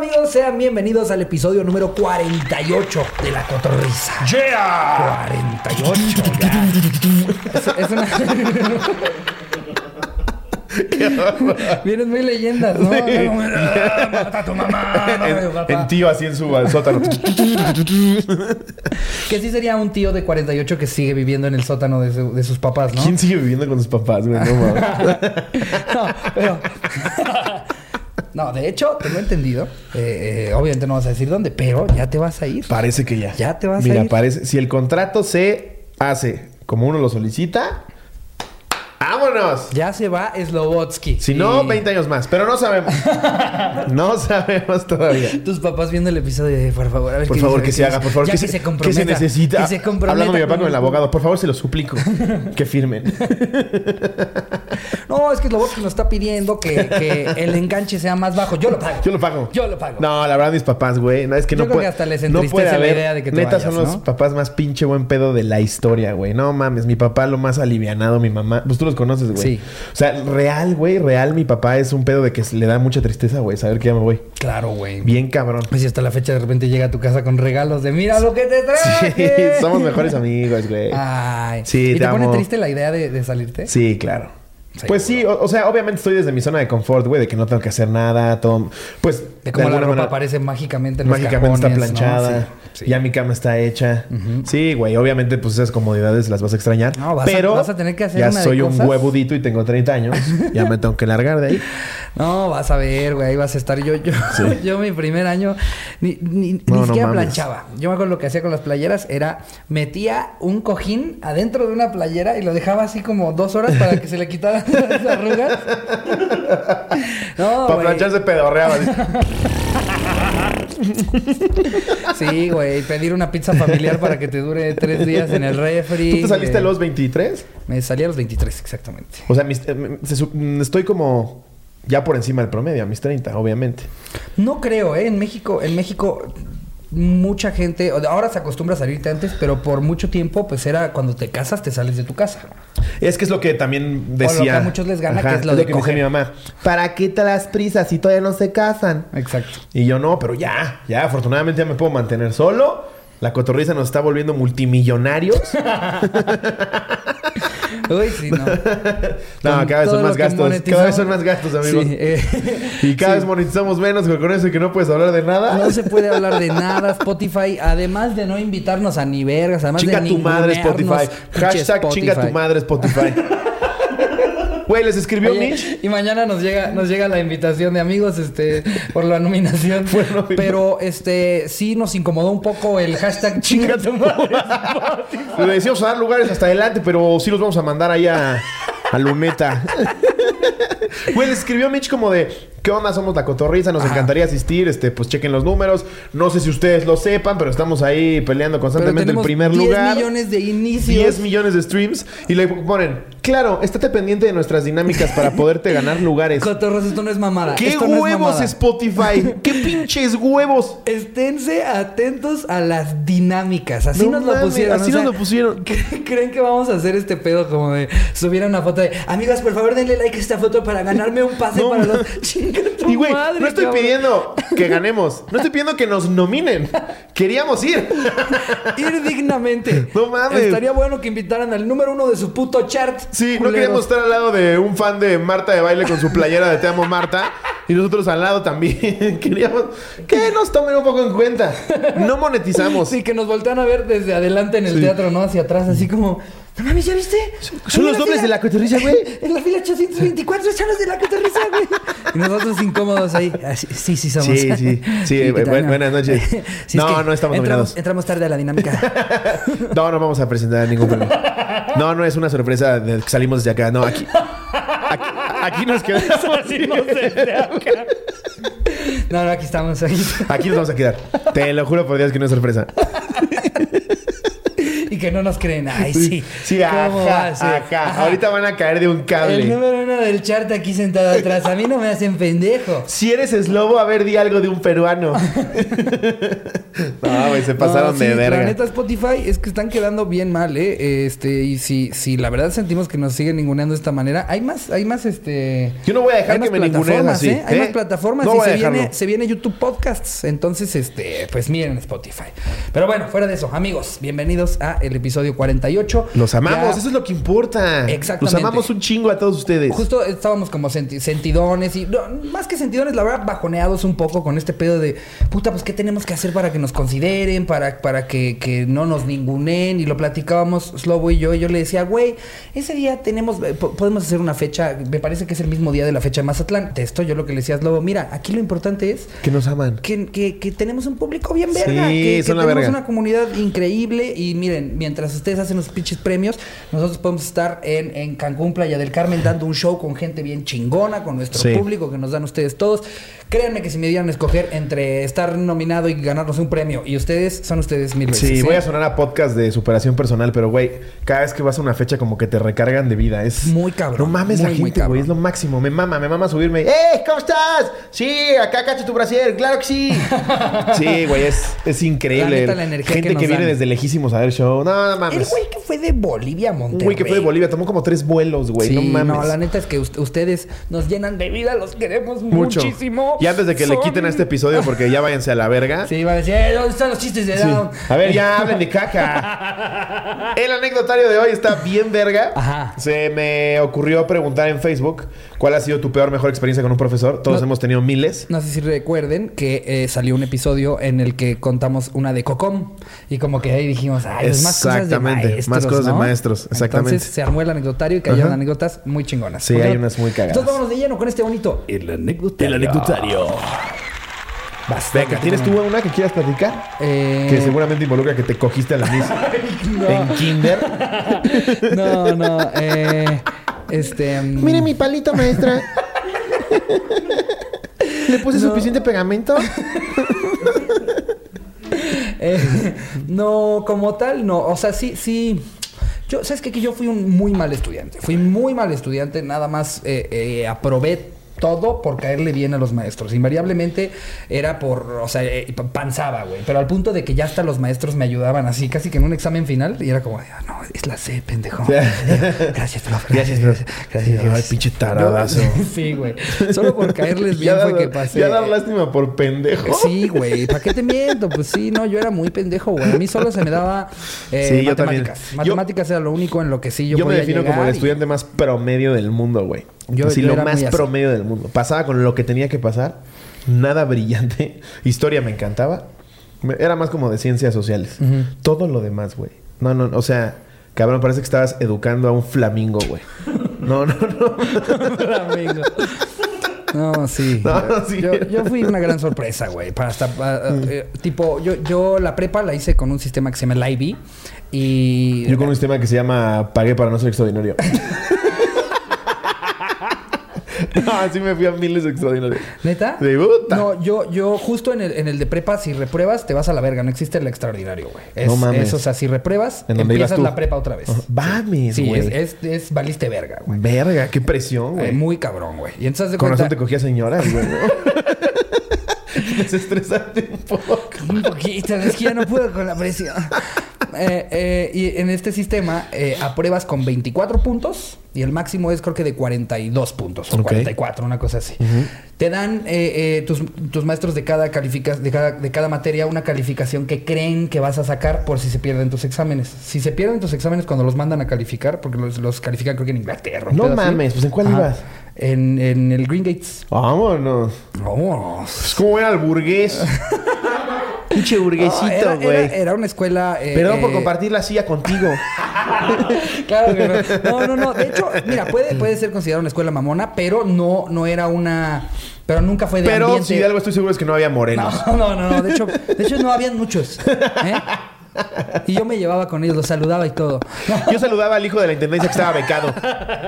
amigos? Sean bienvenidos al episodio número 48 de La Cotorrisa. ¡Yeah! 48. ya. Es, es una... Vienes muy leyendas, ¿no? Mata a tu mamá. En, papá. en tío así en su al sótano. Que sí sería un tío de 48 que sigue viviendo en el sótano de, su- de sus papás, ¿no? ¿Quién sigue viviendo con sus papás, güey? No, pero... No, de hecho, tengo entendido. eh, eh, obviamente no vas a decir dónde, pero ya te vas a ir. Parece que ya. Ya te vas a Mira, ir. parece. Si el contrato se hace como uno lo solicita, ¡vámonos! Ya se va Slobotsky. Si no, Y 20 años más. Pero no sabemos. no sabemos todavía. Tus papás viendo el episodio de por favor, a ver Por qué favor, dice, que se haga, por favor. Ya que, se, se comprometa. que se necesita. Que se comprometa. Hablando con mi papá con el abogado. Por favor, se lo suplico. que firmen. No, es que Slobotsky nos está pidiendo que, que el enganche sea más bajo. Yo lo pago. Yo lo pago. Yo lo pago. No, la verdad, mis papás, güey. No, es que Yo no creo puede. que hasta les entristece la haber. idea de que te Neta, vayas, son los papás más pinche buen pedo de la historia, güey. No mames, mi papá lo más alivianado, mi mamá. Pues tú los conoces, güey. Sí. O sea, real, güey, real, mi papá es un pedo de que le da mucha tristeza, güey, saber que ya me voy. Claro, güey. Bien cabrón. Pues si hasta la fecha de repente llega a tu casa con regalos de mira lo que te Sí, traje. somos mejores amigos, güey. Ay. Sí, ¿Y te te, pone amo. triste la idea de, de salirte? Sí, claro. Sí, pues sí, o, o sea, obviamente estoy desde mi zona de confort, güey, de que no tengo que hacer nada, todo. Pues. De cómo la alguna ropa manera- aparece mágicamente en los Mágicamente está cajones, ¿no? planchada. Sí, sí. Ya mi cama está hecha. Sí, güey. Obviamente, pues esas comodidades las vas a extrañar. No, vas a- pero vas a tener que hacer ya una de soy un cosas. huevudito y tengo 30 años. ya me tengo que largar de ahí. No, vas a ver, güey, ahí vas a estar. Yo, yo, yo mi primer año ni, ni, ni No, no siquiera mames. planchaba. Yo me acuerdo lo que hacía con las playeras era metía un cojín adentro de una playera y lo dejaba así como dos horas para que se le quitaran las arrugas. No, Para plancharse pedorreaba. Sí, güey, pedir una pizza familiar para que te dure tres días en el refri. ¿Tú te saliste a los 23? Me salí a los 23, exactamente. O sea, mis- eh, mm, estoy como ya por encima del promedio, a mis 30, obviamente. No creo, ¿eh? En México, en México, mucha gente, ahora se acostumbra a salirte antes, pero por mucho tiempo, pues era cuando te casas, te sales de tu casa. Es que es lo que también lo que decía. a muchos les gana, que es lo de que decía coger. mi mamá. ¿Para qué te las prisas si todavía no se casan? Exacto. Y yo no, pero ya, ya, afortunadamente ya me puedo mantener solo. La cotorriza nos está volviendo multimillonarios. Uy, sí, no. No, cada vez son más gastos. monetizamos. Cada vez son más gastos, amigos. Sí, eh, Y cada sí. vez monetizamos menos pero con eso que no puedes hablar de nada. No se puede hablar de nada, Spotify. Además de no invitarnos a ni vergas, además Chinga de tu madre Spotify. Hashtag chinga tu Spotify. madre Spotify. Güey, les escribió Oye, Mitch. y mañana nos llega, nos llega la invitación de amigos, este, por la nominación. Bueno, Pero este sí nos incomodó un poco el hashtag chinga tu madre. Le decíamos a dar lugares hasta adelante, pero sí los vamos a mandar ahí a, a Luneta. Güey, les escribió Mitch como de... ¿Qué onda? Somos la cotorriza, nos Ajá. encantaría asistir, este, pues chequen los números. No sé si ustedes lo sepan, pero estamos ahí peleando constantemente el primer 10 lugar. millones de inicios. 10 millones de streams y le ponen, claro, estate pendiente de nuestras dinámicas para poderte ganar lugares. Cotorros, esto no es mamada. ¿Qué esto no es huevos mamada. Spotify? ¿Qué pinches huevos? Esténse atentos a las dinámicas. Así No nos lo pusieron. así o sea, nos lo pusieron. ¿cre- ¿Creen que vamos a hacer este pedo como de subir una foto de amigos, por favor denle like a esta foto para ganarme un pase No para los. Chinga tu Y güey, madre, no estoy cabrón. pidiendo que ganemos. No estoy pidiendo que nos nominen. Queríamos ir. Ir dignamente. No mames. Estaría bueno que invitaran al número uno de su puto chart. Sí, no queríamos estar al lado de un fan de Marta de baile con su playera de Te amo Marta. Y nosotros al lado también. Queríamos que nos tomen un poco en cuenta. No monetizamos. Sí, que nos voltean a ver desde adelante en el Sí. teatro, ¿no? Hacia atrás, así como. No mames, ¿ya viste? Son los dobles fila- de la cotorrisa, güey. En la fila 824 son los de la cotorrisa, güey. Y nosotros incómodos ahí. Así, sí, sí, somos. Sí, sí, sí, buenas noches. Sí, es No, que no estamos nominados. entramos tarde a la dinámica. No, no vamos a presentar ningún premio. No, no es una sorpresa de que salimos desde acá. No, aquí. Aquí, aquí nos quedamos. No, no, aquí estamos. Aquí. Aquí nos vamos a quedar. Te lo juro por Dios que no es sorpresa. Que no nos creen. Ay, sí. Sí, ¿Cómo va a ajá, ajá. Ahorita van a caer de un El cable. número uno del chart aquí sentado atrás. A mí no me hacen pendejo. Si eres eslobo, a ver, di algo de un peruano. no, güey, se pasaron No, de sí, verga. La neta, Spotify es que están quedando bien mal, ¿eh? Este, y si, si la verdad sentimos que nos siguen ninguneando de esta manera, hay más, hay más, este. Yo no voy a dejar hay que me ninguneen plataformas, así, ¿eh? Hay ¿eh? más plataformas No y se viene, se viene YouTube Podcasts. Entonces, este, pues miren Spotify. Pero bueno, fuera de eso, amigos, bienvenidos a el episodio 48. Los amamos, Ya- eso es lo que importa. Exactamente. Los amamos un chingo a todos ustedes. Justo estábamos como senti- sentidones y no, más que sentidones, la verdad, bajoneados un poco con este pedo de puta, pues qué tenemos que hacer para que nos consideren, para, para que, que no nos ningunen. Y lo platicábamos Slobo y yo. Y yo le decía, güey, ese día tenemos, eh, po- podemos hacer una fecha, me parece que es el mismo día de la fecha de Mazatlán. De esto yo lo que le decía a Slobo, mira, aquí lo importante es Que nos aman. que, que- que tenemos un público bien verga, Sí, que, que tenemos verga. una comunidad increíble y miren, mientras ustedes hacen los pinches premios, nosotros podemos estar en, en Cancún, Playa del Carmen, dando un show con gente bien chingona, con nuestro Sí. público que nos dan ustedes todos. Créanme que si me dieran a escoger entre estar nominado y ganarnos un premio y ustedes, son ustedes mil veces. Sí, ¿eh? voy a sonar a podcast de superación personal, pero güey, cada vez que vas a una fecha como que te recargan de vida. Es Muy cabrón, No mames la muy, gente, güey, es lo máximo. Me mama, me mama subirme. ¡Eh! ¿Cómo estás? Sí, acá cacho tu brasier, claro que sí. sí, güey, es, es increíble. La neta, la energía gente que viene dan. desde lejísimos a ver show. No, no El mames. güey que fue de Bolivia a Monterrey. güey que fue de Bolivia tomó como tres vuelos, güey. Sí, no mames. no, la neta es que ust- ustedes nos llenan de vida, los queremos Mucho. muchísimo. Y antes de que le quiten a este episodio, porque ya váyanse a la verga. Sí, va a decir, "Eh, ¿dónde están los chistes de Sí. Down? A ver, ya hablen de caca. El anecdotario de hoy está bien verga. Ajá. Se me ocurrió preguntar en Facebook cuál ha sido tu peor, mejor experiencia con un profesor. Todos No. hemos tenido miles. No sé si recuerden que eh, salió un episodio en el que contamos una de Cocom y como que ahí dijimos, ay, pues más cosas de Exactamente, maestros. más cosas de maestros, exactamente. Entonces se armó el anecdotario y cayeron Ajá. anécdotas muy chingonas. Sí, ¿Ok? hay unas muy cagadas. Entonces vámonos de lleno con este bonito. El anecdotario. Bastante Venga, ¿tienes tú una que quieras platicar? Eh, Que seguramente involucra que te cogiste a la Miss en kinder. No, no. Eh, este. mm, Mire mi palito, maestra. ¿Le puse No. suficiente pegamento? Eh, no, como tal, no. O sea, sí, sí. Yo, ¿sabes qué? Que yo fui un muy mal estudiante. Fui muy mal estudiante. Nada más eh, eh, aprobé todo por caerle bien a los maestros. Invariablemente era por, o sea, eh, panzaba, güey. Pero al punto de que ya hasta los maestros me ayudaban así, casi que en un examen final. Y era como, "Ah, no, es la C, pendejo. Gracias, profe. Gracias, profe. Gracias. Ay, pinche taradazo. Sí, güey. Solo por caerles bien Ya fue que pasé. Ya dar lástima por pendejo. Sí, güey. ¿Para qué te miento? Pues sí, no, yo era muy pendejo, güey. A mí solo se me daba eh, Sí, yo también. matemáticas. Yo- Matemáticas era lo único en lo que sí yo, Yo, me podía defino llegar como el y- estudiante más promedio del mundo, güey. Yo- Así yo lo más así. promedio del mundo. Pasaba con lo que tenía que pasar. Nada brillante. Historia me encantaba. Era más como de ciencias sociales. Todo lo demás, güey. No, no, o sea, cabrón, parece que estabas educando a un flamingo, güey. No, no, no. Amigo. No, sí. No, sí. Yo, yo fui una gran sorpresa, güey. Para hasta, eh, tipo, yo, yo la prepa la hice con un sistema que se llama el IB. Y. Yo con un sistema que se llama Pagué para no ser extraordinario. no, así me fui a miles de extraordinarios. ¿Neta? Sí, puta. No, yo, yo justo en el, en el de prepa, si repruebas, te vas a la verga. No existe el extraordinario, güey. Es, No mames. es, o sea, si repruebas, ¿En dónde ibas empiezas la prepa otra vez. Ajá. Mames, Sí, güey. es, es, es valiste verga, güey. Verga, qué presión, Eh, güey. muy cabrón, güey. Y entonces de Con cuenta... razón te cogía señoras, güey. ¿no? Desestresante un poco. Un poquito, es que ya no puedo con la presión. Eh, eh, y en este sistema eh, apruebas con 24 puntos y el máximo es creo que de 42 puntos o Ok. 44, una cosa así. Te dan tus, tus maestros de cada, califica de, cada, de cada materia una calificación que creen que vas a sacar por si se pierden tus exámenes. Si se pierden tus exámenes cuando los mandan a calificar, porque los, los califican creo que en Inglaterra. No así. mames, pues, ¿en cuál Ajá. ibas? En, en el Green Gates. Vámonos. Vámonos. Es como era el burgués. Pinche burguesito, era, güey. era- era una escuela. eh, Perdón por eh, compartir la silla contigo. Claro que no. No, no, no. De hecho, mira, puede, puede ser considerada una escuela mamona, pero no, no era una. Pero nunca fue de Pero ambiente. si de algo estoy seguro es que no había morenos. No, no, no, no. De hecho, de hecho no habían muchos. ¿eh? Y yo me llevaba con ellos, los saludaba y todo. Yo saludaba al hijo de la intendencia que estaba becado.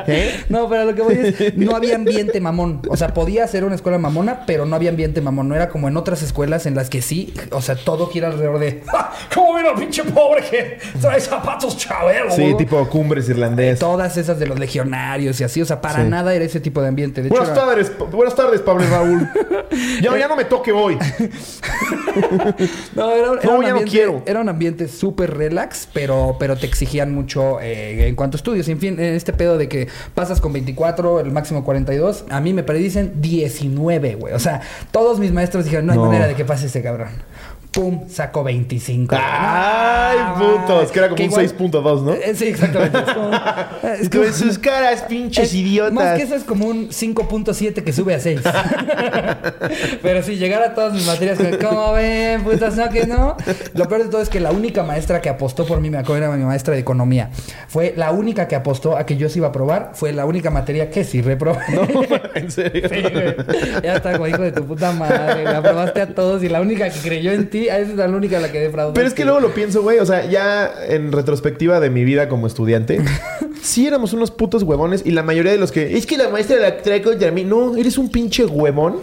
¿Eh? No, pero lo que voy es, no había ambiente mamón. O sea, podía ser una escuela mamona, pero no había ambiente mamón. No era como en otras escuelas en las que sí, o sea, todo gira alrededor de, "Ja, ¿cómo ven al pinche pobre que trae zapatos chabelo? Sí, tipo cumbres irlandés. Todas esas de los legionarios y así, o sea, para Sí. nada era ese tipo de ambiente. De hecho, Buenas era- tardes, buenas tardes, Pablo y Raúl. Ya, ya no me toque hoy. No, era, era No, un ya no quiero. Era un ambiente súper relax, pero, pero te exigían mucho eh, en cuanto a estudios. En fin, en este pedo de que pasas con 24, el máximo 42, a mí me predicen 19, güey. O sea, todos mis maestros dijeron, no hay No. manera de que pase ese cabrón. Pum, saco 25. Ay, Ah, putos. Que era como un igual- 6.2, ¿no? Eh, Sí, exactamente. Es como, es como- Con sus caras, pinches es- idiotas. Más que eso es como un 5.7 que sube a 6. Pero si llegara a todas mis materias, como, ¿cómo ven? Putas, no, que no. Lo peor de todo es que la única maestra que apostó por mí, me acuerdo, era mi maestra de economía. Fue la única que apostó a que yo se iba a aprobar. Fue la única materia que sí reprobé. en serio. Sí, güey. Ya está, como hijo de tu puta madre. Me aprobaste a todos y la única que creyó en ti, esa es la única a la que defraudó. Pero es que luego lo pienso, güey. O sea, ya en retrospectiva de mi vida como estudiante, sí éramos unos putos huevones. Y la mayoría de los que. Es que la maestra la trae contra mí. No, eres un pinche huevón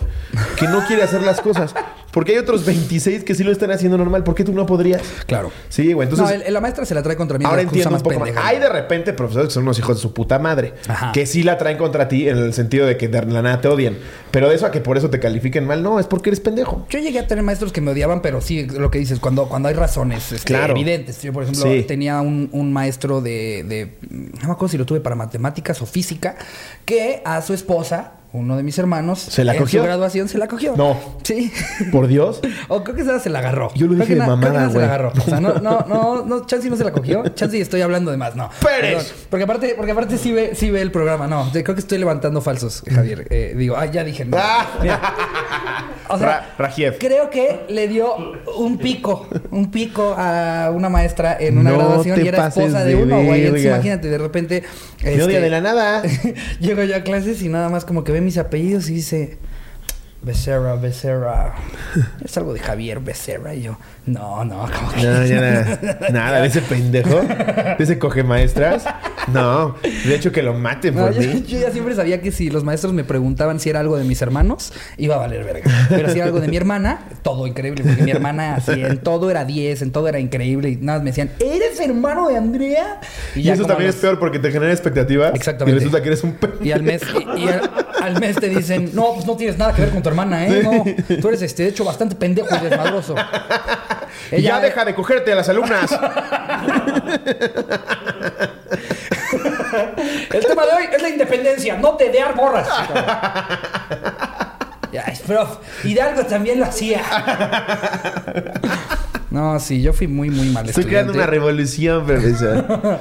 que no quiere hacer las cosas. Porque hay otros 26 que sí lo están haciendo normal. ¿Por qué tú no podrías? Claro. Sí, güey. Entonces. no, el- la maestra se la trae contra mí. Ahora entiendo un más poco más. Hay de repente profesores que son unos hijos de su puta madre. Ajá. Que sí la traen contra ti en el sentido de que de la nada te odian. Pero de eso a que por eso te califiquen mal, no, es porque eres pendejo. Yo llegué a tener maestros que me odiaban, pero sí, lo que dices, cuando, cuando hay razones este, Claro. evidentes. Yo, por ejemplo, Sí. tenía un, un maestro de, de- No me acuerdo si lo tuve para matemáticas o física, que a su esposa, uno de mis hermanos, ¿Se la en cogió? su graduación se la cogió. No. Sí. Por Dios. O creo que esa se la agarró. Yo lo dije de creo mamada, se la agarró. O sea, no, no, no, no, Chansey no se la cogió. Chansey estoy hablando de más, no. Pérez. Perdón. Porque aparte, porque aparte sí ve, sí ve el programa. No, creo que estoy levantando falsos, Javier. Eh, digo, ah, ya dije. No. O sea, Ra- creo que le dio un pico, un pico a una maestra en una No graduación y era esposa de, de uno, güey. Imagínate, de repente. Este, de la nada. Llego yo a clases y nada más como que mis apellidos y dice Becerra, Becerra. Es algo de Javier Becerra. Y yo, no, no, como que. No, ya nada, nada de ese pendejo, de ese coge maestras. No, de hecho que lo maten No, por yo, mí. yo ya siempre sabía que si los maestros me preguntaban si era algo de mis hermanos, iba a valer verga. Pero si era algo de mi hermana, todo increíble. Porque mi hermana así, en todo era 10, en todo era increíble. Y nada, me decían, ¿eres hermano de Andrea? Y, eso también los- es peor porque te genera expectativas. Exactamente. Y resulta que eres un pendejo. Y al mes, y, y al, al mes te dicen, no, pues no tienes nada que ver con tu hermana, ¿eh? No, tú eres este, de hecho, bastante pendejo y desmadroso. Y ya deja de cogerte a las alumnas. El tema de hoy es la independencia, no te de morras. Ya, es prof. Hidalgo también lo hacía. No, sí, yo fui muy, muy mal Estoy creando una revolución, profesor.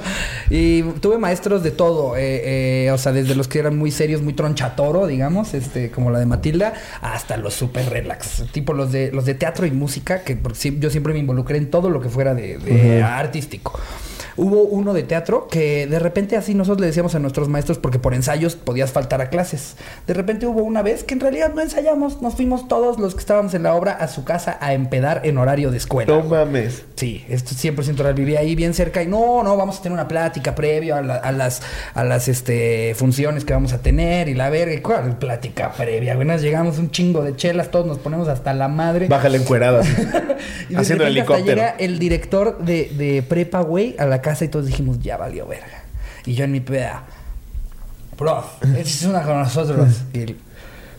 Y tuve maestros de todo, eh, eh, o sea, desde los que eran muy serios, muy tronchatoro, digamos, este, como la de Matilda, hasta los super relax, tipo los de los de teatro y música, que por- yo siempre me involucré en todo lo que fuera de, de artístico. Hubo uno de teatro que de repente así nosotros le decíamos a nuestros maestros porque por ensayos podías faltar a clases. De repente hubo una vez que en realidad no ensayamos, nos fuimos todos los que estábamos en la obra a su casa a empedar en horario de escuela. No mames. Sí, esto 100% real. Vivía ahí bien cerca y no, no, vamos a tener una plática previo a, la- a las, a las este, funciones que vamos a tener y la verga. ¿Y ¿Cuál plática previa? Nos llegamos un chingo de chelas, todos nos ponemos hasta la madre. Bájale de haciendo repente helicóptero. Hasta llega el director de, de prepa, güey, a la casa y todos dijimos, ya valió verga. Y yo en mi peda, prof, esta es una con nosotros. Y él,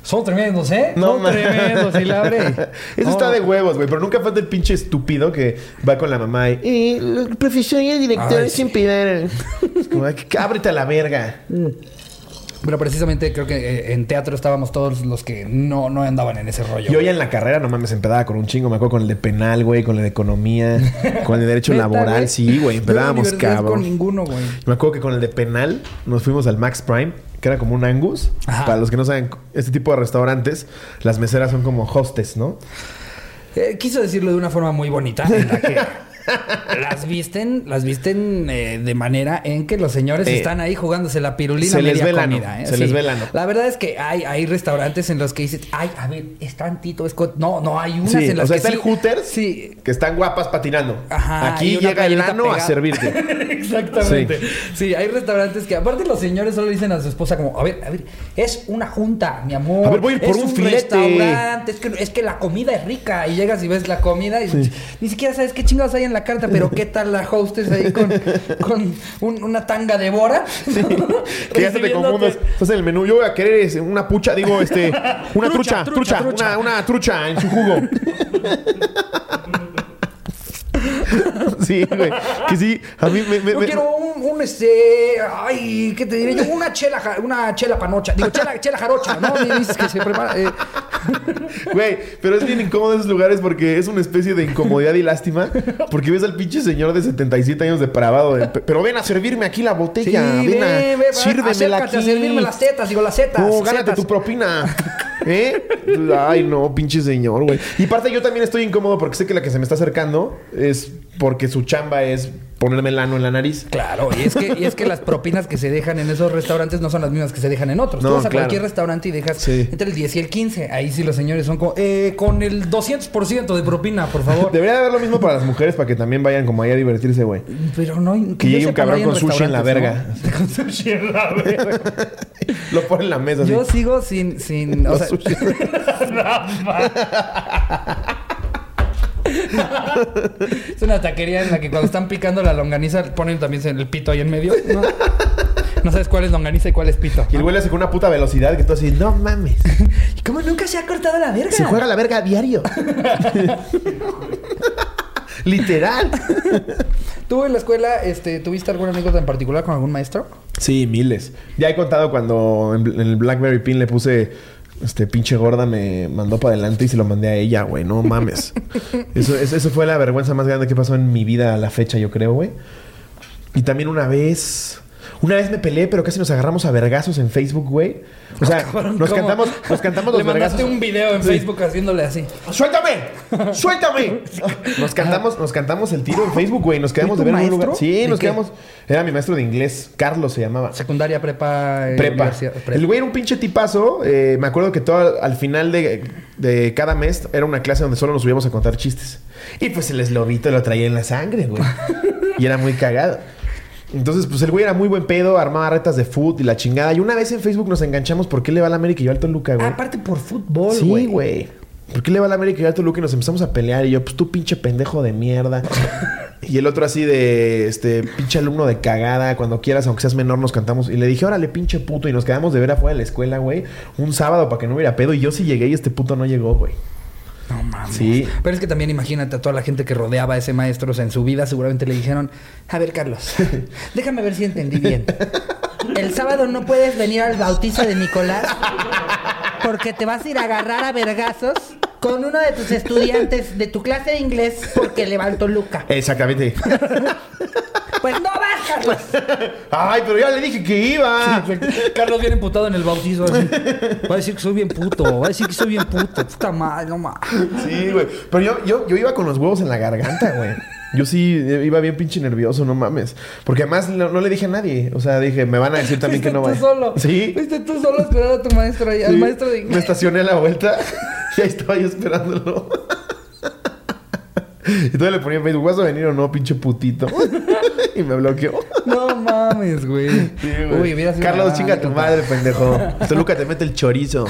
son tremendos, ¿eh? No Son ma- tremendos. Y la abre. Eso está de huevos, güey. Pero nunca falta el pinche estúpido que va con la mamá y... "Eh, el profesor y el director Ay, sí. siempre dan-". Es como, "Ay, ábrete a la verga. Pero precisamente creo que eh, en teatro estábamos todos los que no, no andaban en ese rollo. Yo ya en la carrera, no mames, empedaba con un chingo. Me acuerdo con el de penal, güey, con el de economía, con el de derecho ¿Neta, laboral. Sí, güey, empedábamos cabrón. con ninguno, güey. Me acuerdo que con el de penal nos fuimos al Max Prime, que era como un Angus. Ajá. Para los que no saben, este tipo de restaurantes, las meseras son como hostes, ¿no? Eh, quiso decirlo de una forma muy bonita, en la que las visten, las visten eh, de manera en que los señores Eh, están ahí jugándose la pirulina se les media ve el ano, comida, ¿eh? se les ve el ano. La verdad es que hay, hay restaurantes en los que dices, ay, a ver, es tantito, es co-". No, no, hay unas Sí, en las o sea, que está sí- el Hooters. Sí. Que están guapas patinando. Ajá, Aquí llega el ano a servirte. Exactamente. Sí. hay restaurantes que aparte los señores solo dicen a su esposa como, a ver, a ver, es una junta, mi amor. A ver, voy a ir por es un filete". restaurante, es que, es que la comida es rica. Y llegas y ves la comida y ni siquiera sabes qué chingados hay en la carta, pero qué tal la hostess ahí con, con un- una tanga de bora. Que ya se te confundas. Estás en el menú. Yo voy a querer este, una pucha, digo, este. Una Trucha, trucha, trucha, trucha, trucha. Una, una trucha en su jugo. sí, güey. Que sí, a mí me. me- Yo me- quiero un, un, este, ay, ¿qué te diré yo? Una chela, una chela panocha, digo, chela, chela jarocha, ¿no? Me dices que se prepara, eh, Güey, pero es bien incómodo esos lugares porque es una especie de incomodidad y lástima. Porque ves al pinche señor de 77 años depravado. de, pero ven a servirme aquí la sí, botella. ve, ven a. ve, ve, sírvemela acércate a aquí. servirme las tetas, digo, las setas. No, gánate setas. tu propina. ¿Eh? Ay, no, pinche señor, güey. Y parte yo también estoy incómodo porque sé que la que se me está acercando es porque su chamba es ponerme el ano en la nariz. Claro, y es, que, y es que las propinas que se dejan en esos restaurantes no son las mismas que se dejan en otros. No, Tú vas a claro. cualquier restaurante y dejas Sí. entre el 10 y el 15. Ahí sí los señores son como, eh, con el 200% de propina, por favor. Debería de haber lo mismo para las mujeres para que también vayan como ahí a divertirse, güey. Pero no... Que yo llegue un cabrón con sushi en la verga. ¿no? Con sushi en la verga. Lo pone en la mesa así. Yo sigo sin... sin o sea. es una taquería en la que cuando están picando la longaniza ponen también el pito ahí en medio. No, No sabes cuál es longaniza y cuál es pito. Y el güey le hace con una puta velocidad que tú así, no mames. ¿Y cómo nunca se ha cortado la verga? Se juega la verga a diario. Literal. ¿Tú en la escuela este, tuviste alguna anécdota en particular con algún maestro? Sí, miles. Ya he contado cuando en, en el Blackberry Pin le puse este pinche gorda me mandó para adelante y se lo mandé a ella, güey. No mames. Eso, eso, eso fue la vergüenza más grande que pasó en mi vida a la fecha, yo creo, güey. Y también una vez. Una vez me peleé, pero casi nos agarramos a vergazos en Facebook, güey. O sea, Cabrón, nos ¿cómo? cantamos, nos cantamos Le los vergazos. mandaste un video en Sí. Facebook haciéndole así. ¡Suéltame! ¡Suéltame! Nos cantamos, nos cantamos el tiro en Facebook, güey. Nos quedamos ¿Y de ver en un lugar. Sí, ¿De nos qué? quedamos. Era mi maestro de inglés. Carlos se llamaba. Secundaria, prepa, eh, Prepa. prepa. El güey era un pinche tipazo. Eh, me acuerdo que todo al final de, de cada mes era una clase donde solo nos subíamos a contar chistes. Y pues el eslobito lo traía en la sangre, güey. y era muy cagado. Entonces, pues el güey era muy buen pedo, armaba retas de foot y la chingada. Y una vez en Facebook nos enganchamos por qué le va a la América y yo al Toluca, güey. Aparte por fútbol, Sí, güey. güey. ¿Por qué le va a la América y yo al Toluca y nos empezamos a pelear? Y yo, pues tú pinche pendejo de mierda. y el otro así de, este, pinche alumno de cagada. Cuando quieras, aunque seas menor, nos cantamos. Y le dije, órale, pinche puto. Y nos quedamos de ver afuera de la escuela, güey. Un sábado para que no hubiera pedo. Y yo sí llegué y este puto no llegó, güey. No mames. Sí. Pero es que también imagínate a toda la gente que rodeaba a ese maestro. O sea, en su vida seguramente le dijeron... A ver, Carlos. déjame ver si entendí bien. El sábado no puedes venir al bautizo de Nicolás... Porque te vas a ir a agarrar a vergazos... Con uno de tus estudiantes de tu clase de inglés... Porque levantó Luca. Exactamente. Pues no vas, Carlos. Ay, pero ya le dije que iba. Carlos viene emputado en el bautizo. así. Va a decir que soy bien puto. Va a decir que soy bien puto. Puta madre, no mames. Sí, güey. Pero yo, yo, yo iba con los huevos en la garganta, güey. Yo sí eh, iba bien pinche nervioso, no mames. Porque además no, no le dije a nadie. O sea, dije, me van a decir también que no tú vaya. solo. Sí. Fuiste tú solo a esperar a tu maestro ahí, al Sí. maestro de Me estacioné a la vuelta y ahí estaba yo esperándolo. Y entonces le ponía en Facebook, ¿vas a venir o no, pinche putito? y me bloqueó. No mames, güey. Sí, güey. Uy, sido Carlos, chinga tu madre, pendejo. Toluca te mete el chorizo.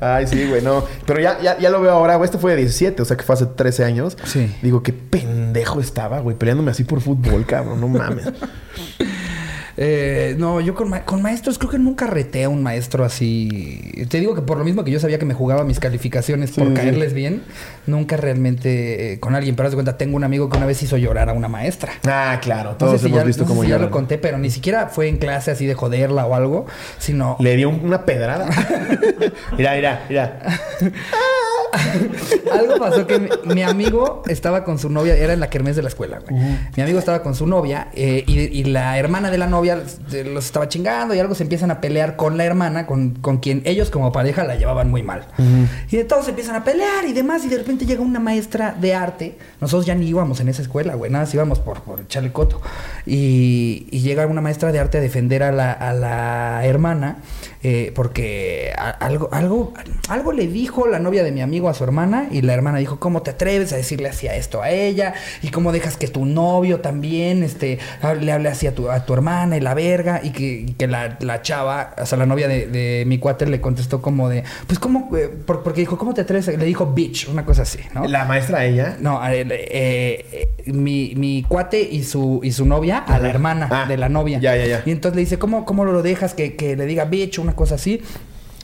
Ay, sí, güey, no. Pero ya, ya, ya lo veo ahora, güey. Este fue de 17, o sea que fue hace 13 años. Sí. Digo, qué pendejo estaba, güey, peleándome así por fútbol, cabrón. No mames. Eh, no, yo con, ma- con maestros creo que nunca reté a un maestro así. Te digo que por lo mismo que yo sabía que me jugaba mis calificaciones por Sí, caerles bien, nunca realmente eh, con alguien. Pero haz de cuenta, tengo un amigo que una vez hizo llorar a una maestra. Ah, claro. No Todos sé si hemos ya, visto no sé si ya lloran. lo conté, pero ni siquiera fue en clase así de joderla o algo, sino Le dio una pedrada. mira, mira, mira. algo pasó que mi, mi amigo estaba con su novia, era en la kermés de la escuela, güey. Mi amigo estaba con su novia eh, y, y la hermana de la novia los estaba chingando y algo se empiezan a pelear con la hermana, con, con quien ellos como pareja la llevaban muy mal. Y de todos se empiezan a pelear y demás y de repente llega una maestra de arte. Nosotros ya ni íbamos en esa escuela, güey, nada, más íbamos por, por echarle coto. Y, y llega una maestra de arte a defender a la, a la hermana eh, porque algo, algo, algo le dijo la novia de mi amigo a su hermana y la hermana dijo, ¿cómo te atreves a decirle así a esto a ella? ¿Y cómo dejas que tu novio también este, ha- le hable así a tu, a tu hermana y la verga? Y que, y que la, la chava, o sea, la novia de, de mi cuate le contestó como de, pues ¿cómo? eh, por- porque dijo, ¿cómo te atreves? Le dijo bitch, una cosa así, ¿no? La maestra ella. No, eh, mi, mi cuate y su, y su novia a la hermana Ah, de la novia. ya, ya, ya. Y entonces le dice, ¿cómo, cómo lo dejas que, que le diga bitch, una cosa así?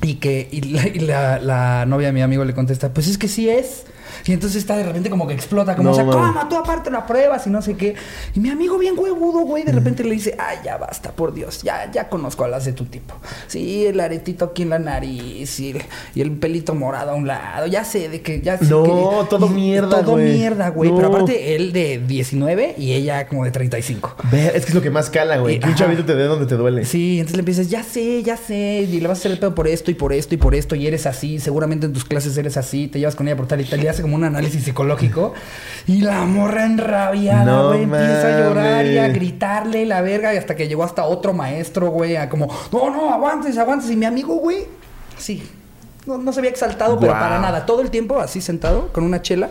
Y que y la, y la- la novia de mi amigo le contesta, pues es que sí es. Y entonces está de repente como que explota, como, No, o sea. ¿cómo? Tú aparte la pruebas y no sé qué. Y mi amigo bien huevudo, güey, de repente le dice, ay, ya basta, por Dios, ya, ya conozco a las de tu tipo. Sí, el aretito aquí en la nariz y el, y el pelito morado a un lado, ya sé de que ya sé No, que- todo y- mierda, Todo güey. mierda, güey. No. Pero aparte, él de 19 y ella como de 35. Ver, es que es lo que más cala, güey. Que un chavito te dé donde te duele. Sí, entonces le empiezas, ya sé, ya sé, y le vas a hacer el pedo por esto y por esto y por esto, y eres así, seguramente en tus clases eres así, te llevas con ella por tal y tal, y hace como un análisis psicológico, y la morra enrabiada, No güey, empieza a llorar y a gritarle la verga, y hasta que llegó hasta otro maestro, güey, a como, no, no, aguantes, aguantes, y mi amigo, güey, sí. No, no se había exaltado, pero para nada. Todo el tiempo así sentado, con una chela,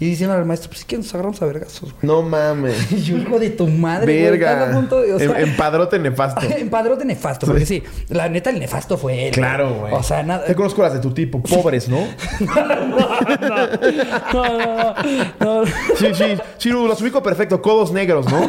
y diciendo al maestro, pues si quieren nos agarramos a vergazos, güey. No mames. Y yo, hijo de tu madre, güey, Verga. a punto de- o sea, En- Empadrote nefasto. en padrote nefasto, porque sí, la neta el nefasto fue él. Claro, güey. O sea, nada. Te conozco las de tu tipo, pobres, ¿no? No, no, no, no. Sí, sí, sí, los ubico perfecto, codos negros, ¿no?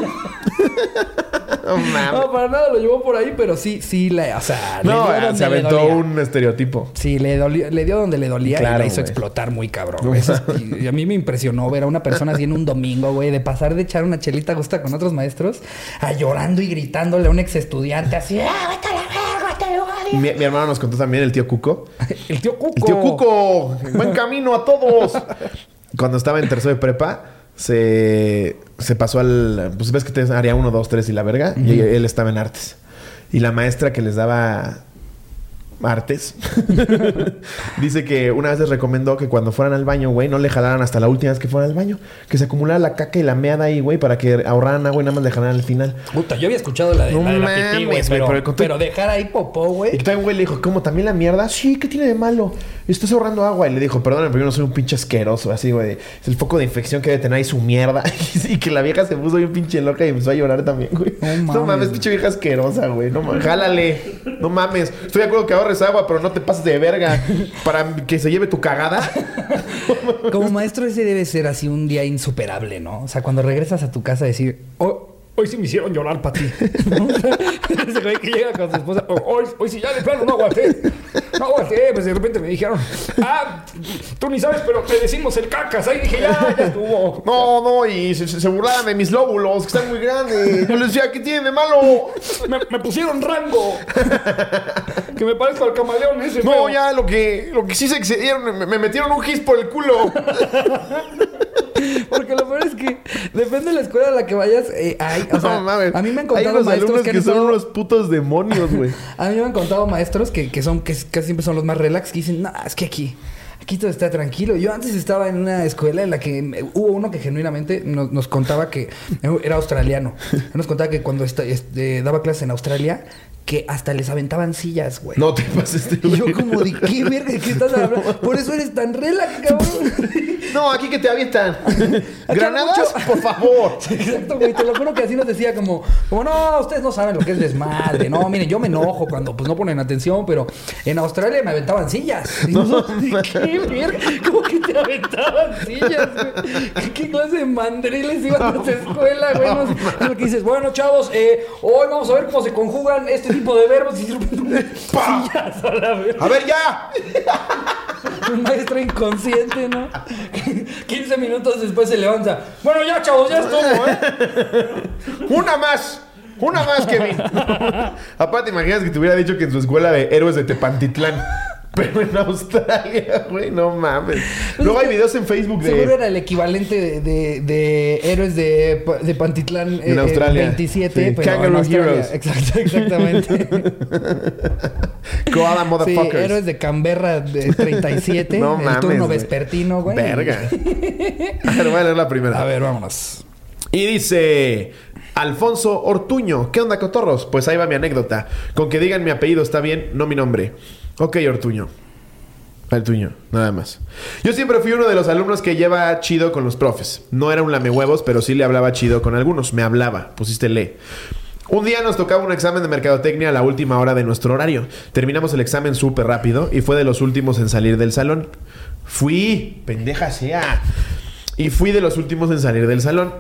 no mames. No, para nada lo llevó por ahí, pero sí, sí, le, o sea, le No, dio ah, donde se le aventó un estereotipo. Sí, le, dolió- le dio donde le dolía y Claro, la hizo explotar muy cabrón. Eso y, y a mí me impresionó ver a una persona así en un domingo, güey, de pasar de echar una chelita gusta con otros maestros a llorando y gritándole a un ex estudiante así, ¡ah, vete a la verga, te odio! Mi, mi hermano nos contó también, el tío Cuco. El tío Cuco. El tío Cuco, buen camino a todos. Cuando estaba en tercero de prepa, se, se pasó al. Pues ves que te haría uno, dos, tres y la verga. Y él estaba en artes. Y la maestra que les daba artes dice que una vez les recomendó que cuando fueran al baño, güey, no le jalaran hasta la última vez que fueran al baño. Que se acumulara la caca y la meada ahí, güey, para que ahorraran agua y nada más le jalaran al final. Puta, yo había escuchado la de, No la, de la pipí, mames, güey, güey, pero, dejar ahí popó, Y güey. que también, güey, le dijo, ¿cómo también la mierda? Sí, ¿qué tiene de malo? Estás ahorrando agua. Y le dijo, perdóname, pero yo no soy un pinche asqueroso. Así, güey. Es el foco de infección que debe tener ahí su mierda. y que la vieja se puso bien pinche loca y empezó a llorar también, güey. No No mames. pinche vieja asquerosa, güey. No mames. Jálale. No mames. Estoy de acuerdo que ahorres agua, pero no te pases de verga. Para que se lleve tu cagada. Como maestro ese debe ser así un día insuperable, ¿no? O sea, cuando regresas a tu casa decir, "Oh, hoy sí me hicieron llorar para ti. Ese güey que llega con su esposa, "Oh, hoy, hoy sí ya de plano no aguanté. No aguanté, pues de repente me dijeron, ah, tú ni sabes, pero te decimos el cacas. Ahí dije, ya, ya estuvo. No, no. Y se, se- se burlaban de mis lóbulos, que están muy grandes. Yo les decía, ¿qué tiene de malo? Me, me pusieron rango. que me parezco al camaleón ese. No, feo. ya lo que, lo que sí se excedieron, me, me metieron un gis por el culo. Porque lo peor es que depende de la escuela a la que vayas. eh, hay, o sea, no mames. a mí me han Hay contado unos maestros alumnos que, son unos putos demonios, güey. A mí me han contado maestros que, que son, que casi siempre son los más relax, que dicen, no, es que aquí, aquí todo está tranquilo. Yo antes estaba en una escuela en la que me- hubo uno que genuinamente nos, nos contaba que era australiano. Nos contaba que cuando esta- este, daba clases en Australia, que hasta les aventaban sillas, güey. no te pases de Y yo como de qué verga, ¿de qué estás hablando? Por eso eres tan relax, cabrón. No, aquí que te avientan. ¿Granadas? Por favor. Sí, Exacto, güey. Te lo juro que así nos decía como, como, no, ustedes no saben lo que es desmadre. No, miren, yo me enojo cuando pues no ponen atención, pero en Australia me aventaban sillas. Y nosotros, ¿qué verga? ¿Cómo que te aventaban sillas, güey? ¿Qué, clase de mandriles iban a tu escuela, güey? No. Es lo que dices, bueno, chavos, eh, hoy vamos a ver cómo se conjugan este tipo de verbos y de repente, sillas a la verga. A ver, ya. Un maestro inconsciente, ¿no? 15 minutos después se levanta. Bueno, ya, chavos, ya estuvo, ¿eh? Una más. Una más, Kevin. Aparte, imaginas que te hubiera dicho que en su escuela de héroes de Tepantitlán. Pero en Australia, güey, no mames. Luego hay videos en Facebook de. Seguro era el equivalente de, de- de héroes de, de Pantitlán En eh, Australia. 27, Sí, pero Kangaroo. Heroes. Exacto, exactamente. Koala sí, motherfuckers. héroes de Canberra de 37, No el mames, turno güey. vespertino, güey. Verga. A ver, voy a leer la primera. A ver, vámonos. Y dice Alfonso Ortuño. ¿Qué onda, cotorros? Pues ahí va mi anécdota. Con que digan mi apellido está bien, no mi nombre. Ok, Ortuño. Ortuño, nada más. Yo siempre fui uno de los alumnos que lleva chido con los profes. No era un lamehuevos, pero sí le hablaba chido con algunos. Me hablaba. Pusiste le. Un día nos tocaba un examen de mercadotecnia a la última hora de nuestro horario. Terminamos el examen súper rápido y fue de los últimos en salir del salón. Fui, pendeja sea. Y fui de los últimos en salir del salón.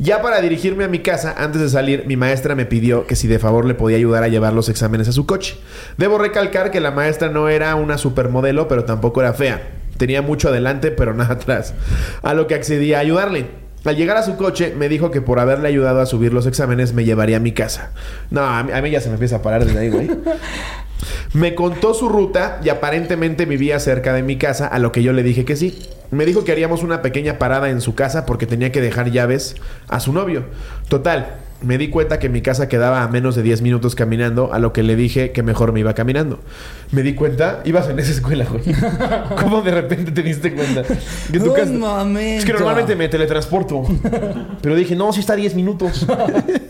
Ya para dirigirme a mi casa, antes de salir, mi maestra me pidió que si de favor le podía ayudar a llevar los exámenes a su coche. Debo recalcar que la maestra no era una supermodelo, pero tampoco era fea. Tenía mucho adelante, pero nada atrás. A lo que accedí a ayudarle. Al llegar a su coche, me dijo que por haberle ayudado a subir los exámenes me llevaría a mi casa. No, a mí, a mí ya se me empieza a parar desde ahí, güey. Me contó su ruta y aparentemente vivía cerca de mi casa, a lo que yo le dije que sí. Me dijo que haríamos una pequeña parada en su casa porque tenía que dejar llaves a su novio. Total, me di cuenta que mi casa quedaba a menos de 10 minutos caminando, a lo que le dije que mejor me iba caminando. Me di cuenta, ibas en esa escuela, güey. ¿Cómo de repente te diste cuenta? Que tu No casa- mames. Es que normalmente me teletransporto. Pero dije, no, sí está a 10 minutos.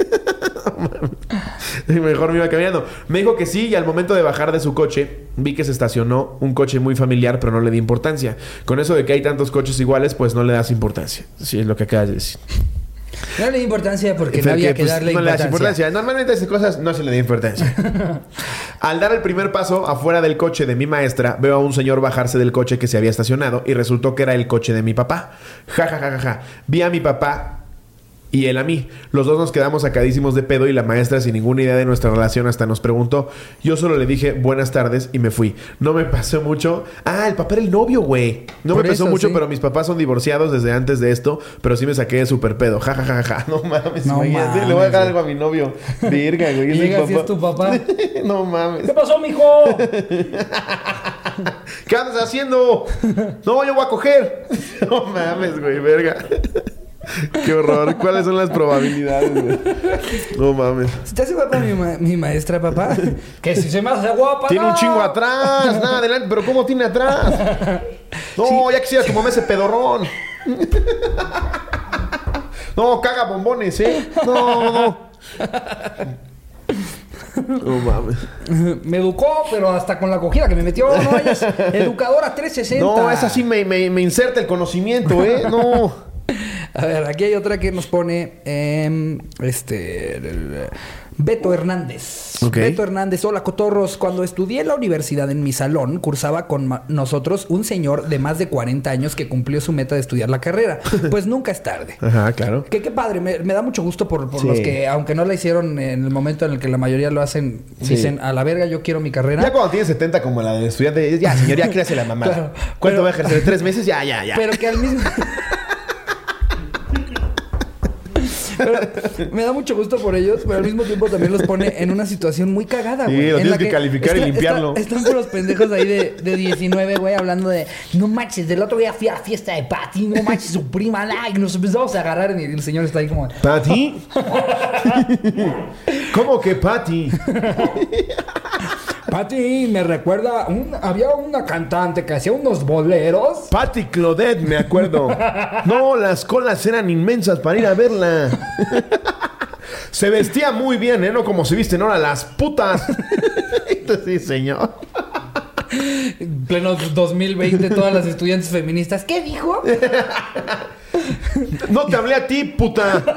Mejor me iba caminando. Me dijo que sí y al momento de bajar de su coche vi que se estacionó un coche muy familiar pero no le di importancia. Con eso de que hay tantos coches iguales pues no le das importancia. Sí, es lo que acabas de decir. No le di importancia porque no había que pues, darle no importancia. importancia. Normalmente a esas cosas no se le da importancia. Al dar el primer paso afuera del coche de mi maestra, veo a un señor bajarse del coche que se había estacionado y resultó que era el coche de mi papá. Ja, ja, ja, ja, ja. Vi a mi papá y él a mí. Los dos nos quedamos sacadísimos de pedo y la maestra sin ninguna idea de nuestra relación hasta nos preguntó. Yo solo le dije buenas tardes y me fui. No me pasó mucho. Ah, el papá era el novio, güey. No Por me pasó eso, mucho, sí. pero mis papás son divorciados desde antes de esto, pero sí me saqué de super pedo. Ja, ja, ja, ja. No mames, No mames, Le voy a dejar algo a mi novio. Virga, güey. Y llega si es tu papá. no mames. ¿Qué pasó, mijo? ¿Qué andas haciendo? No, yo voy a coger. No mames, güey, verga. Qué horror. ¿Cuáles son las probabilidades, güey? No mames. ¿Se te hace guapa mi, ma- mi maestra, papá? que si se me hace guapa. Tiene un chingo atrás, nada adelante, pero ¿cómo tiene atrás? No, ya quisiera tu mamá ese pedorrón. No, caga bombones, ¿eh? No, no. No mames. Me educó, pero hasta con la cogida que me metió. No, ella es educadora 360. No, esa sí me, me, me inserta el conocimiento, ¿eh? No. A ver, aquí hay otra que nos pone em, este Beto Hernández. Beto Hernández, hola cotorros. Cuando estudié en la universidad en mi salón, cursaba con nosotros un señor de más de 40 años que cumplió su meta de estudiar la carrera. Pues nunca es tarde. Ajá, claro. Que qué padre, me, me da mucho gusto por, por Sí. los que, aunque no la hicieron en el momento en el que la mayoría lo hacen, Sí. dicen a la verga, yo quiero mi carrera. Ya cuando tienes 70 como la del estudiante, ya, señor, ya créase la mamá. Claro, ¿Cuánto pero- va a ejercer? ¿Tres meses? Ya, ya, ya. Pero que al mismo. Pero me da mucho gusto por ellos, pero al mismo tiempo también los pone en una situación muy cagada, Sí, güey. lo en tienes la que calificar y limpiarlo. está- están puros pendejos ahí de, de 19, güey, hablando de no manches, del otro día fui a la fiesta de Patty, no manches, su prima, la", y nos empezamos a agarrar y el señor está ahí como. ¿Patty? ¿Cómo que Patty? Patty, me recuerda, un- había una cantante que hacía unos boleros. Patty Claudette, me acuerdo. No, las colas eran inmensas para ir a verla. Se vestía muy bien, ¿eh? No como se visten ahora las putas. sí, señor. En pleno 2020, todas las estudiantes feministas. ¿Qué dijo? No te hablé a ti, puta.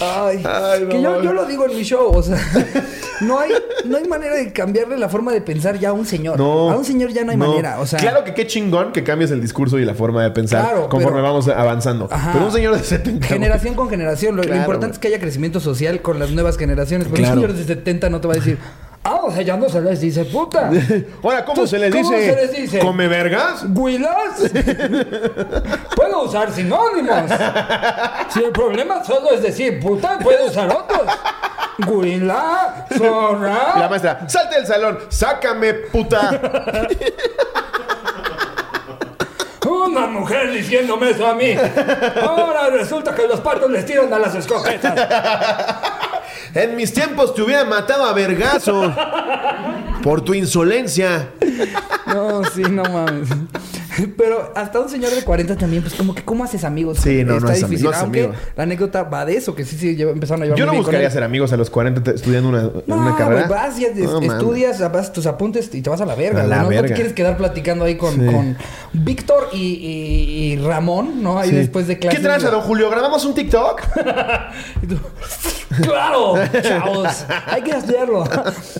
Ay, Ay, no que yo, yo lo digo en mi show, o sea, no hay, no hay manera de cambiarle la forma de pensar ya a un señor. No. A un señor ya no hay manera, o sea. Claro que qué chingón que cambies el discurso y la forma de pensar Claro, conforme pero- vamos avanzando. Ajá. Pero un señor de 70 Generación con generación. Lo, importante es que haya crecimiento social con las nuevas generaciones. Claro. un señor de 70 no te va a decir, Ah, o sea, ya no se les dice puta. Ahora, ¿cómo Entonces, se les ¿cómo dice? se les dice? ¿Come vergas? ¿Guilas? Puedo usar sinónimos. Si el problema solo es decir puta, puedo usar otros. Guila, La zorra. maestra, salte del salón, sácame, puta. Una mujer diciéndome eso a mí. Ahora resulta que los patos les tiran a las escopetas. En mis tiempos te hubiera matado a vergazo. Por tu insolencia. No, sí, no mames. Pero hasta un señor de 40 también, pues como que ¿cómo haces amigos? Sí, no, no Está es difícil. no es Aunque amigo. la anécdota va de eso, que sí, sí, empezaron a llevar Yo no con buscaría él. ser amigos a los 40 te- estudiando una, No, una carrera. güey, vas y es- No, mames. estudias, vas tus apuntes y te vas a la verga. A la ¿no? Te quieres quedar platicando ahí con, Sí. con Víctor y, y- y Ramón, ¿no? Ahí Sí. después de clases. ¿Qué tranza, don Julio? ¿Grabamos un TikTok? Y tú, ¡Claro! ¡Chavos! Hay que hacerlo.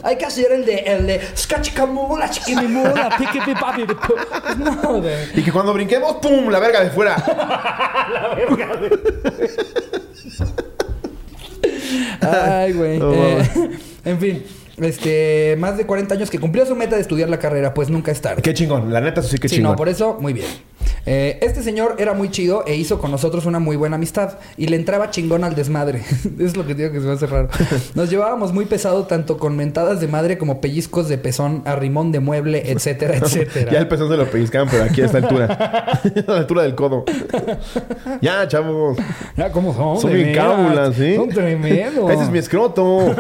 Hay que hacer el de... El de... Skachkamula, chiquimimula, piqui, papi. No, güey. Y que cuando brinquemos, ¡pum! La verga de fuera. Ay, güey. No Eh, en fin. Este... Más de 40 años que cumplió su meta de estudiar la carrera. Pues nunca es tarde. Qué chingón. La neta, eso sí que Sí, chingón. no, por eso, muy bien. Eh, este señor era muy chido e hizo con nosotros una muy buena amistad y le entraba chingón al desmadre. es lo que digo que se me hace raro. Nos llevábamos muy pesado tanto con mentadas de madre como pellizcos de pezón, arrimón de mueble, etcétera, etcétera. Ya el pezón se lo pellizcaban, pero aquí a esta altura. a la altura del codo. ya, chavos. Ya, ¿cómo son? Son bien cábulas, ¿sí? Son tremendos. Ese es mi escroto.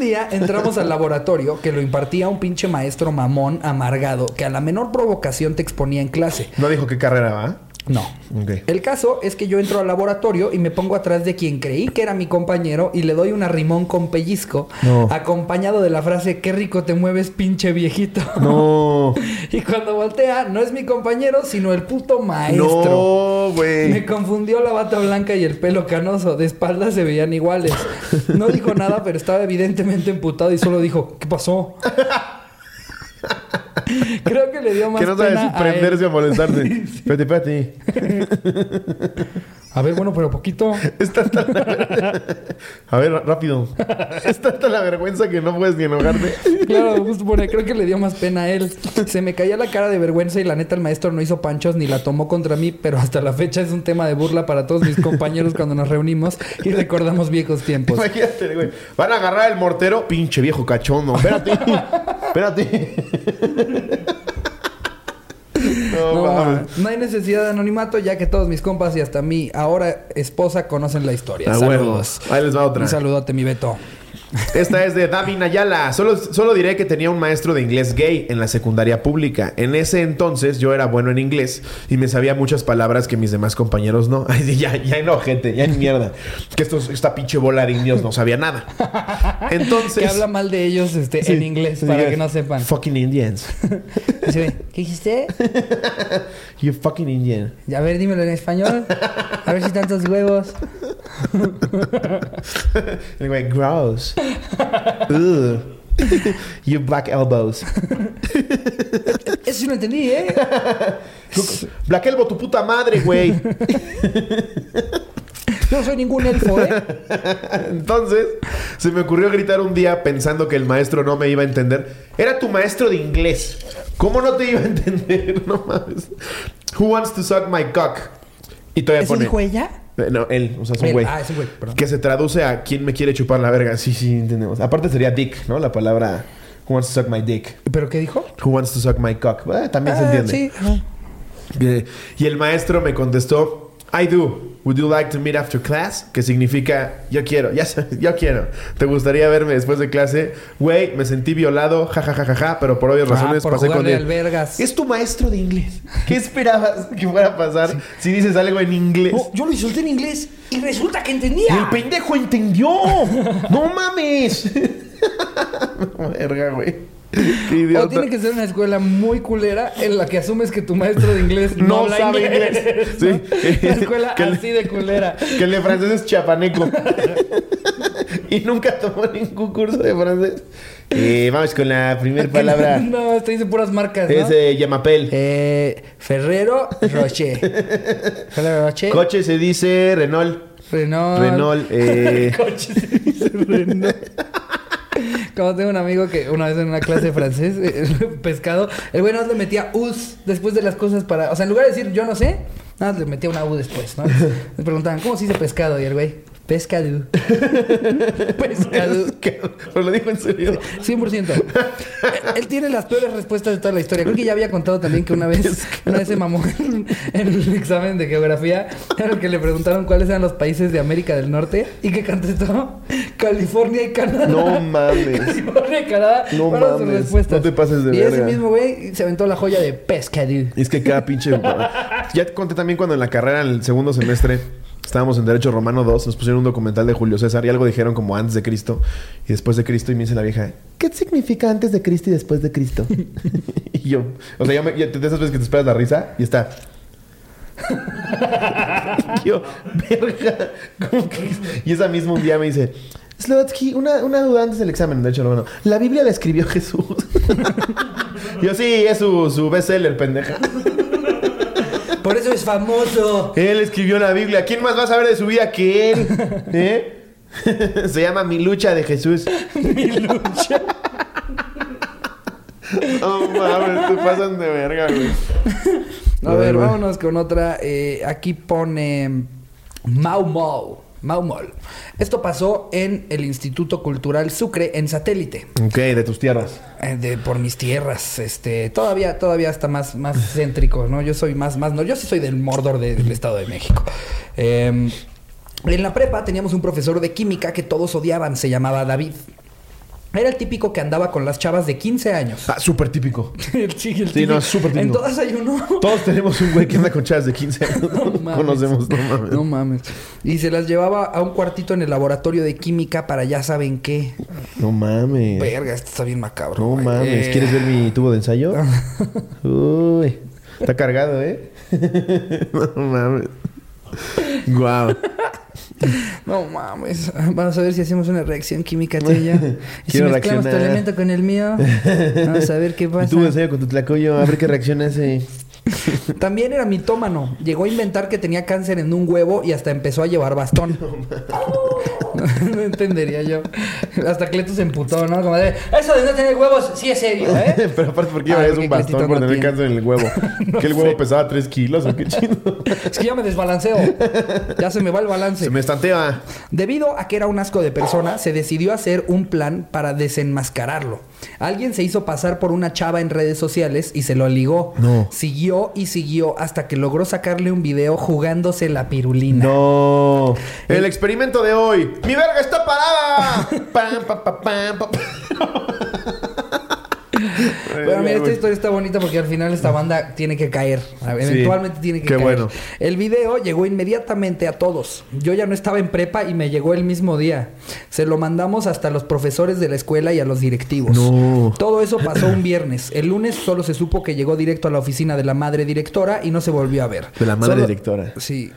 Un día entramos al laboratorio que lo impartía un pinche maestro mamón amargado que a la menor provocación te exponía en clase. No dijo qué carrera va. No. El caso es que yo entro al laboratorio y me pongo atrás de quien creí que era mi compañero y le doy un arrimón con pellizco, No. acompañado de la frase qué rico te mueves pinche viejito. No. y cuando voltea, no es mi compañero, sino el puto maestro. No, güey. Me confundió la bata blanca y el pelo canoso. De espaldas se veían iguales. No dijo nada, pero estaba evidentemente emputado y solo dijo, ¿qué pasó? Creo que le dio más Que no sabe pena si a prenderse él. o molestarse. Espérate, espérate. A ver, bueno, pero poquito. Es tanta la... A ver, rápido. Es tanta la vergüenza que no puedes ni enojarte. Claro, justo por ahí, creo que le dio más pena a él. Se me caía la cara de vergüenza y la neta el maestro no hizo panchos ni la tomó contra mí, pero hasta la fecha es un tema de burla para todos mis compañeros cuando nos reunimos y recordamos viejos tiempos. Imagínate, güey. Van a agarrar el mortero. Pinche viejo cachondo. Espérate. Espérate. No, No, hay necesidad de anonimato ya que todos mis compas y hasta mi ahora esposa conocen la historia. A Saludos. huevo. Ahí les va otra. Un saludote, mi Beto. Esta es de David Ayala. Solo, solo diré que tenía un maestro de inglés gay en la secundaria pública. En ese entonces yo era bueno en inglés y me sabía muchas palabras que mis demás compañeros no. Ay, sí, ya, ya no, gente, ya en mierda. Que esto, esta pinche bola de indios no sabía nada. Entonces. Que habla mal de ellos este, Sí. en inglés, Sí, para yes. que no sepan. Fucking Indians. Dice, ¿Qué dijiste? You fucking Indian. A ver, dímelo en español. A ver si tantos huevos. El güey, gross. Ugh. You black elbows. Eso sí lo entendí, ¿eh? Black elbow, tu puta madre, güey. No soy ningún elfo, ¿eh? Entonces, se me ocurrió gritar un día pensando que el maestro no me iba a entender. Era tu maestro de inglés. ¿Cómo no te iba a entender? No mames. Who wants to suck my cock? Y todavía ¿Eso pone. dijo ella? Eh, No, él, o sea, es un güey. Ah, es un güey, perdón. Que se traduce a quién me quiere chupar la verga. Sí, sí, entendemos. Aparte sería dick, ¿no? La palabra who wants to suck my dick. ¿Pero qué dijo? Who wants to suck my cock. Eh, también se Ah, entiende. Sí. ajá. Eh, Y el maestro me contestó, I do. Would you like to meet after class? Que significa, yo quiero, ya sabes, yo quiero. ¿Te gustaría verme después de clase? Güey, me sentí violado, jajajaja, pero por obvias Ah, razones por pasé con él. al vergas. Es tu maestro de inglés. ¿Qué esperabas que fuera a pasar si dices algo en inglés? Yo lo insulté en inglés y resulta que entendía. el pendejo entendió. no mames. Verga, güey. O tiene que ser una escuela muy culera en la que asumes que tu maestro de inglés no, sabe inglés. Sí. Una escuela Que así de culera. Que el de francés es chapaneco. y nunca tomó ningún curso de francés. Eh, vamos con la primera palabra. no, estoy dice puras marcas, ¿no? Es eh, Yamapel. Eh, Ferrero Rocher. Ferrero Rocher. Coche se dice Renault. Renault. Renault, eh, Coche se dice Renault. Como tengo un amigo que una vez en una clase de francés, eh, pescado, el güey no le metía us después de las cosas para. O sea, en lugar de decir yo no sé, nada, más le metía una u después, ¿no? Le preguntaban, ¿cómo se dice pescado? Y el güey, pescado. pescado. Pero lo dijo en serio. 100%. Él- Él tiene las peores respuestas de toda la historia. Creo que ya había contado también que una vez, una vez se mamó en, en el examen de geografía en el que le preguntaron cuáles eran los países de América del Norte y que contestó California y Canadá. No mames. California y Canadá No sus mames, respuestas. no te pases de y ese verga. mismo güey se aventó la joya de pescado. Es que cada pinche. ya te conté también cuando en la carrera, en el segundo semestre, estábamos en Derecho Romano 2, nos pusieron un documental de Julio César y algo dijeron como antes de Cristo y después de Cristo. Y me dice la vieja, ¿qué significa antes de Cristo y después de Cristo? y yo, o sea, yo me, de esas veces que te esperas la risa y está. Y yo, verga. ¿cómo que? Y esa misma un día me dice, Slotsky, una, una duda antes del examen, de hecho, romano. La Biblia la escribió Jesús. yo, sí, es su, su bestseller, pendeja. Por eso es famoso. Él escribió la Biblia. ¿Quién más va a saber de su vida que él? ¿Eh? Se llama Mi lucha de Jesús. Mi lucha. No mames, te pasan de verga, güey. A ver, vámonos con otra. Eh, aquí pone Mau Mau. Mau Mol. Esto pasó en el Instituto Cultural Sucre en satélite. Ok, de tus tierras. Eh, de, por mis tierras, este, todavía, todavía está más, más céntrico, ¿no? Yo soy más, más, no, yo sí soy del Mordor de- del Estado de México. Eh, en la prepa teníamos un profesor de química que todos odiaban, se llamaba David. Era el típico que andaba con las chavas de 15 años. Ah, súper típico. el, sí, el Sí, no, súper típico. En todas hay uno. Todos tenemos un güey que anda con chavas de 15 años. No mames. Conocemos, no mames. No mames. Y se las llevaba a un cuartito en el laboratorio de química para ya saben qué. No mames. Verga, esto está bien macabro. No güey. mames. Eh, ¿Quieres ver mi tubo de ensayo? Uy. Está cargado, ¿eh? no mames. Guau. No mames. Vamos a ver si hacemos una reacción química tú y. Y si mezclamos tu reaccionar. elemento con el mío. Vamos a ver qué pasa. tubo de ensayo con tu tlacoyo. A ver qué reacción hace. También era mitómano. Llegó a inventar que tenía cáncer en un huevo y hasta empezó a llevar bastón. No, no entendería yo. Hasta Cleto se emputó, ¿no? Como de, eso de no tener huevos sí es serio, ¿eh? Pero aparte, ¿por qué Ah, llevarías un bastón por tener cáncer en el huevo? ¿Que el huevo pesaba 3 kilos o qué chido? Es que ya me desbalanceo. Ya se me va el balance. Se me estantea. Debido a que era un asco de persona, se decidió hacer un plan para desenmascararlo. Alguien se hizo pasar por una chava en redes sociales y se lo ligó. No. Siguió y siguió hasta que logró sacarle un video jugándose la pirulina. No. El experimento de hoy. ¡Mi verga está parada! Pam, pa, pa, pam, pa, Pero mira, esta historia está bonita porque al final esta banda tiene que caer. Eventualmente tiene que qué caer. bueno. El video llegó inmediatamente a todos. Yo ya no estaba en prepa y me llegó el mismo día. Se lo mandamos hasta a los profesores de la escuela y a los directivos. No. Todo eso pasó un viernes. El lunes solo se supo que llegó directo a la oficina de la madre directora y no se volvió a ver. De la madre Solo- directora. Sí,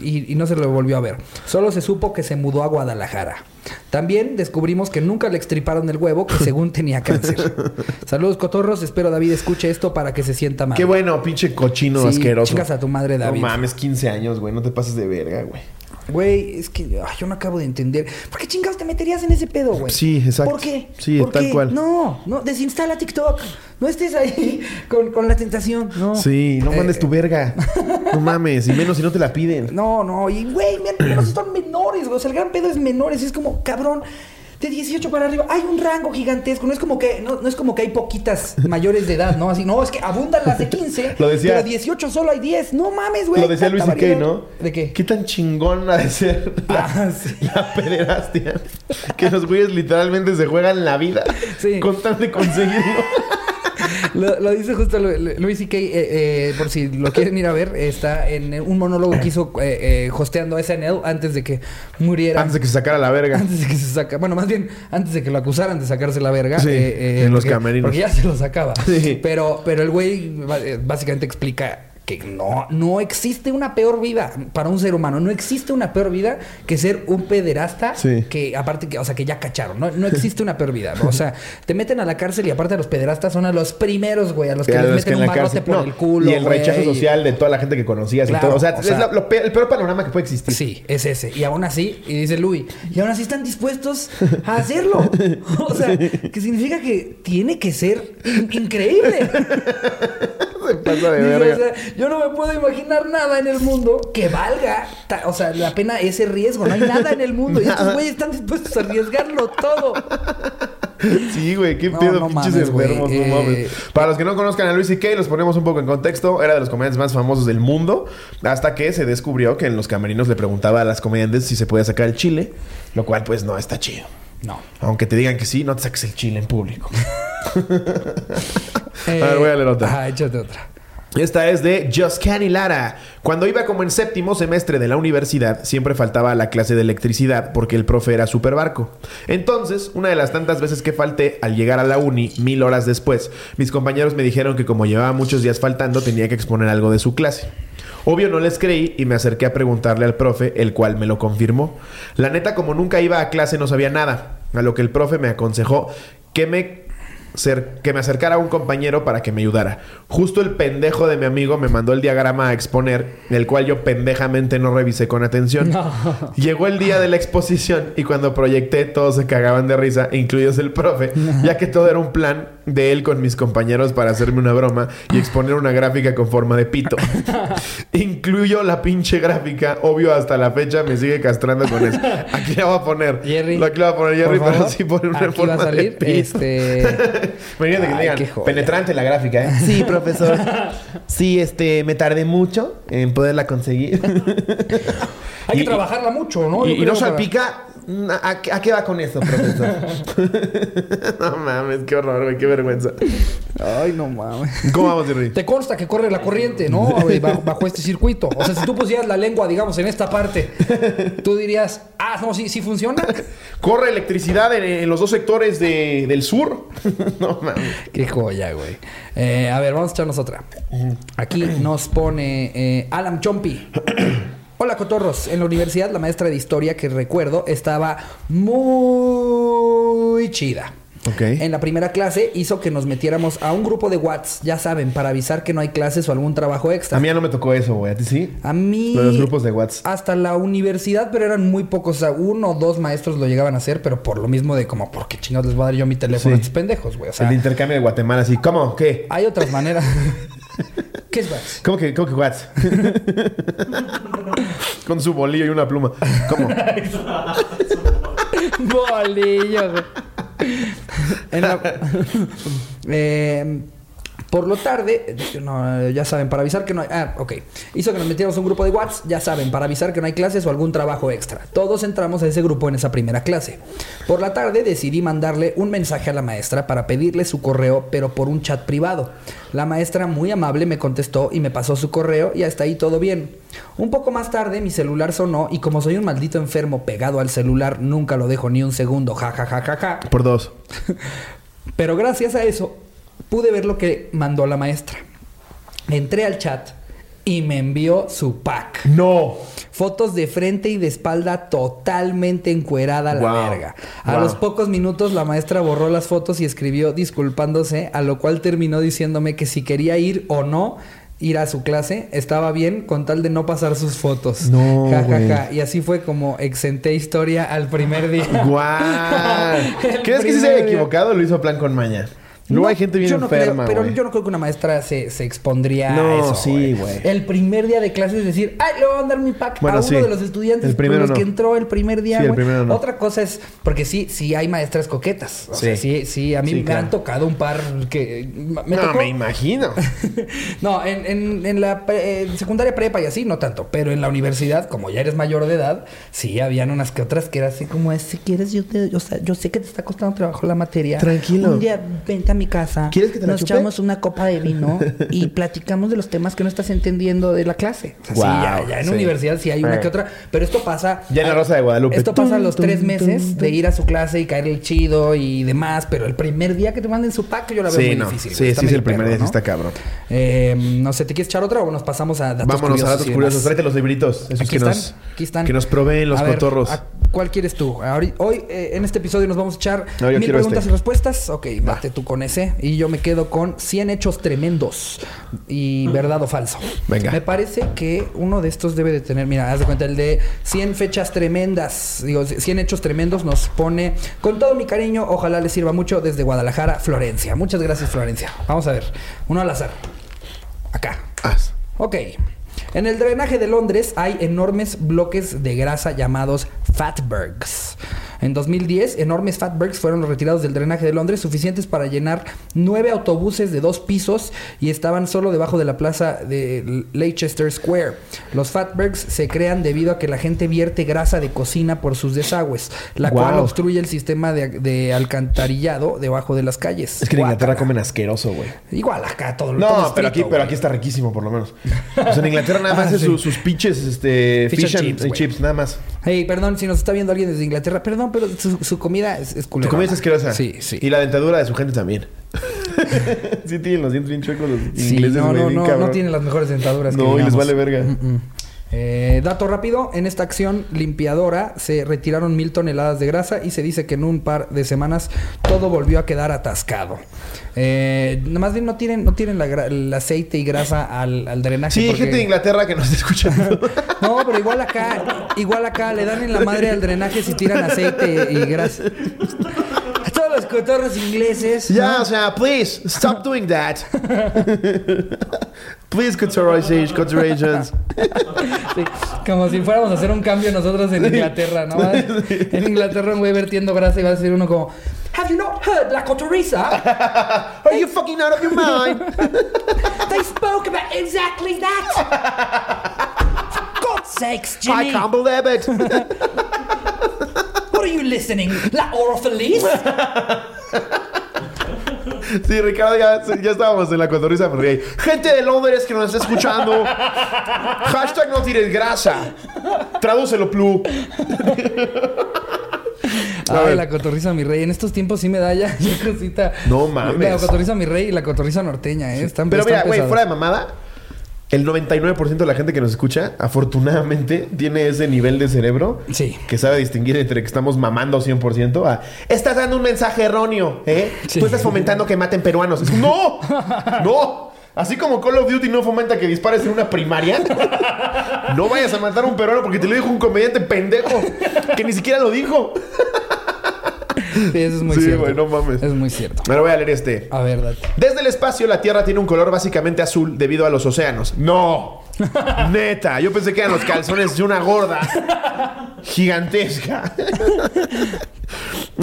y, y no se lo volvió a ver. Solo se supo que se mudó a Guadalajara. También descubrimos que nunca le extriparon el huevo, que según tenía cáncer. Saludos, cotorros. Espero David escuche esto para que se sienta mal. Qué bueno, pinche cochino Sí, asqueroso. chingas a tu madre, David. No mames, 15 años, güey. No te pases de verga, güey. Güey, es que ay, yo no acabo de entender. ¿Por qué chingados te meterías en ese pedo, güey? Sí, exacto. ¿Por qué? Sí, ¿Por tal qué? cual. No, no, desinstala TikTok. No estés ahí con, con la tentación. No. Sí, no Eh, mandes tu verga. No mames, y menos si no te la piden. No, no, y güey, men- menos son menores, güey. O sea, el gran pedo es menores. Es como, cabrón, de 18 para arriba hay un rango gigantesco. No es como que, no, no es como que hay poquitas mayores de edad, ¿no? Así, no, es que abundan las de 15. Lo decía- Pero 18 solo hay 10. No mames, güey. Lo decía Luis variedad. ¿no? ¿De qué? ¿Qué tan chingón ha de ser la, Ah, sí. la pederastia? Que los güeyes literalmente se juegan la vida Sí. con tal de conseguirlo. Lo, lo dice justo Lu- Lu- Luis C.K., eh, eh, por si lo quieren ir a ver, está en un monólogo que hizo eh, eh, hosteando SNL antes de que muriera. Antes de que se sacara la verga. Antes de que se saca, bueno, más bien antes de que lo acusaran de sacarse la verga. Sí, eh, eh, en los porque- camerinos. Porque ya se lo sacaba. Sí. Pero, pero el güey eh, básicamente explica que no, no existe una peor vida para un ser humano. No existe una peor vida que ser un pederasta Sí. que aparte que, o sea, que ya cacharon. No, no existe una peor vida. O sea, te meten a la cárcel y aparte los pederastas son a los primeros, güey, a los que A les los meten que un barrote por no, el culo. Y el güey, rechazo y- social de toda la gente que conocías Claro, y todo. O sea, o es sea- la- lo pe- el peor panorama que puede existir. Sí, es ese. Y aún así, y dice Louis, y aún así están dispuestos a hacerlo. O sea, que significa que tiene que ser in- increíble. Se pasa de verga. o sea, yo no me puedo imaginar nada en el mundo que valga, o sea, la pena ese riesgo. No hay nada en el mundo. Y estos güeyes están dispuestos a arriesgarlo todo. Sí, güey, qué No, pedo, no pinches mames, enfermos, no Eh, mames. Para los que no conozcan a Luis C.K., los ponemos un poco en contexto. Era de los comediantes más famosos del mundo. Hasta que se descubrió que en los camerinos le preguntaba a las comediantes si se podía sacar el chile. Lo cual, pues, no está chido. No. Aunque te digan que sí, no te saques el chile en público. Eh, A ver, voy a leer otra. Ah, échate otra. Esta es de Joscani Lara. Cuando iba como en séptimo semestre de la universidad, siempre faltaba la clase de electricidad porque el profe era super barco. Entonces, una de las tantas veces que falté, al llegar a la uni, mil horas después, mis compañeros me dijeron que como llevaba muchos días faltando, tenía que exponer algo de su clase. Obvio no les creí y me acerqué a preguntarle al profe, el cual me lo confirmó. La neta, como nunca iba a clase, no sabía nada. A lo que el profe me aconsejó que me cer- que me acercara a un compañero para que me ayudara. Justo el pendejo de mi amigo me mandó el diagrama a exponer, el cual yo pendejamente no revisé con atención. Llegó el día de la exposición y cuando proyecté todos se cagaban de risa, incluidos el profe, ya que todo era un plan de él con mis compañeros para hacerme una broma y exponer una gráfica con forma de pito. Incluyo la pinche gráfica, obvio hasta la fecha me sigue castrando con eso. Aquí la voy a poner. Jerry. Aquí la voy a poner Jerry, por pero favor. sí pone una Aquí forma va a salir. de pito. Este. Imagínate que Ay, digan, penetrante la gráfica, ¿eh? Sí, profesor. Sí, este, me tardé mucho en poderla conseguir. Hay Y- que trabajarla mucho, ¿no? y, no para- salpica. ¿A, a qué va con eso, profesor? no mames, qué horror, güey, qué vergüenza. Ay, no mames. ¿Cómo vamos, Jerry? Te consta que corre la corriente, ¿no? Güey, Bajo, bajo este circuito. O sea, si tú pusieras la lengua, digamos, en esta parte, tú dirías, ah, no, sí, sí funciona. Corre electricidad en, en los dos sectores de- del sur. no mames. Qué joya, güey. Eh, a ver, vamos a echarnos otra. Aquí nos pone eh, Alan Chompi. Hola, cotorros. En la universidad, la maestra de historia que recuerdo estaba muy chida. Ok. En la primera clase hizo que nos metiéramos a un grupo de Whats, ya saben, para avisar que no hay clases o algún trabajo extra. A mí ya no me tocó eso, güey. ¿A ti sí? A mí. Lo de los grupos de WhatsApp. Hasta la universidad, pero eran muy pocos. O sea, uno o dos maestros lo llegaban a hacer, pero por lo mismo de como, ¿por qué chingados les voy a dar yo mi teléfono Sí. a estos pendejos, güey? O el sea, de intercambio de Guatemala, así. ¿Cómo? ¿Qué? hay otras maneras. ¿Qué es WhatsApp? ¿Cómo que, cómo que WhatsApp? Con su bolillo y una pluma. ¿Cómo? Bolillo, güey. En la- Eh, por lo tarde, no, ya saben, para avisar que no hay. Ah, ok. Hizo que nos metiéramos un grupo de WhatsApp, ya saben, para avisar que no hay clases o algún trabajo extra. Todos entramos a ese grupo en esa primera clase. Por la tarde decidí mandarle un mensaje a la maestra para pedirle su correo, pero por un chat privado. La maestra, muy amable, me contestó y me pasó su correo y hasta ahí todo bien. Un poco más tarde mi celular sonó y como soy un maldito enfermo pegado al celular, nunca lo dejo ni un segundo, ja ja ja ja ja. Por dos. Pero gracias a eso pude ver lo que mandó la maestra. Entré al chat y me envió su pack. ¡No! Fotos de frente y de espalda totalmente encuerada a la Wow. verga. A Wow. los pocos minutos la maestra borró las fotos y escribió disculpándose, a lo cual terminó diciéndome que si quería ir o no ir a su clase, estaba bien con tal de no pasar sus fotos. No, Ja, ja, ja. Y así fue como exenté historia al primer día. ¡Guau! El ¿Crees que sí se día. equivocado lo hizo plan con maña? Luego No, hay gente bien yo no enferma, creo, pero yo no creo que una maestra se, se expondría No, a eso. sí, güey. El primer día de clase es decir, ay, le voy a mandar mi pack Bueno, a uno sí. de los estudiantes El primero con los que entró el primer día. Sí, el primero. Otra cosa es, porque sí, sí hay maestras coquetas. O sea, Sí. sí, sí, a mí Sí, me claro. han tocado un par que me no, tocó. me imagino. no, en, en- en la secundaria prepa y así, no tanto. Pero en la universidad, como ya eres mayor de edad, sí habían unas que otras que era así como, "Es, si quieres, yo, te, o sea, yo sé que te está costando trabajo la materia. Tranquilo. Un día vente a mi casa. ¿Quieres que te la Nos chupe? echamos una copa de vino y platicamos de los temas que no estás entendiendo de la clase. O sea, sí, Guau, ya, ya en sí. universidad sí hay una Eh. que otra. Pero esto pasa... Ya en la Rosa de Guadalupe. Esto pasa a los Tum, tres meses tum, de ir a su clase y caerle chido y demás. Pero el primer día que te manden su pack yo la veo Sí, muy no. difícil. Sí. Está sí, sí, medio el primer perro, día sí ¿no? está cabrón. Eh, no sé, ¿te quieres echar otra o nos pasamos a datos Vámonos curiosos a datos curiosos. Tráete los libritos. Esos Aquí que están, nos, aquí están. que nos proveen los A ver, cotorros. ¿a ¿Cuál quieres tú? Hoy, eh, en este episodio nos vamos a echar No, mil preguntas este. y respuestas. Ok, date tú con Y yo me quedo con 100 hechos tremendos. Y verdad o falso. Venga. Me parece que uno de estos debe de tener... Mira, haz de cuenta, el de 100 fechas tremendas. Digo, 100 hechos tremendos nos pone... Con todo mi cariño, ojalá les sirva mucho desde Guadalajara, Florencia. Muchas gracias, Florencia. Vamos a ver. Uno al azar. Acá. Haz. Ok. En el drenaje de Londres hay enormes bloques de grasa llamados fatbergs. En 2010, enormes fatbergs fueron retirados del drenaje de Londres, suficientes para llenar nueve autobuses de dos pisos y estaban solo debajo de la plaza de Leicester Square. Los fatbergs se crean debido a que la gente vierte grasa de cocina por sus desagües, la cual obstruye el sistema de, de alcantarillado debajo de las calles. Es que en Inglaterra comen asqueroso, güey. Igual acá todo todo No, pero aquí, pero aquí está riquísimo, por lo menos. O sea, en Inglaterra nada más Ah, es sí. sus pinches, este, Fish fish, and and chips, and güey. chips, nada más. Hey, perdón, si nos está viendo alguien desde Inglaterra, perdón, pero su, su comida es, es Tu culera. comida es asquerosa. Sí, sí. Y la dentadura de su gente también. sí tienen los dientes bien chuecos los Sí, ingleses, no, no, no, no tienen las mejores dentaduras. que No, y les vale verga. Mm, mm. Eh, dato rápido, en esta acción limpiadora se retiraron mil toneladas de grasa y se dice que en un par de semanas todo volvió a quedar atascado. Eh, más bien no tienen, no tienen la el aceite y grasa al, al drenaje. Sí, porque- gente de Inglaterra que nos está escuchando. No, pero igual acá, igual acá le dan en la madre al drenaje si tiran aceite y grasa. Cotorros ingleses. Ya, ¿no? o sea, please, stop doing that. please, culturalizations, culturations. Sí, como si fuéramos a hacer un cambio nosotros en Inglaterra, ¿no? En Inglaterra un güey vertiendo grasa y va a decir uno como Have you not heard la cotoriza? Are you fucking out of your mind? They spoke about exactly that. For God's sakes, I Jimmy. can't believe it. Listening? La orofeliz? Sí, Ricardo, ya, ya estábamos en la cotorriza. Gente de Londres que nos está escuchando. Hashtag no tires grasa. Tradúcelo, Plu. Ay, la cotorriza mi rey. En estos tiempos sí me da ya, cosita. No mames. La cotorriza mi rey y la cotorriza norteña, ¿eh? Están Pero están mira, güey, fuera de mamada, el 99% de la gente que nos escucha, afortunadamente, tiene ese nivel de cerebro Sí. que sabe distinguir entre que estamos mamando 100% a estás dando un mensaje erróneo, ¿eh? Sí. Tú estás fomentando que maten peruanos. ¡No! ¡No! Así como Call of Duty no fomenta que dispares en una primaria, no vayas a matar a un peruano porque te lo dijo un comediante pendejo que ni siquiera lo dijo. Sí, eso es muy Sí, cierto. güey, no mames. Es muy cierto. Ahora voy a leer este. A ver, date. Desde el espacio, la Tierra tiene un color básicamente azul debido a los océanos. ¡No! Neta, yo pensé que eran los calzones de una gorda gigantesca.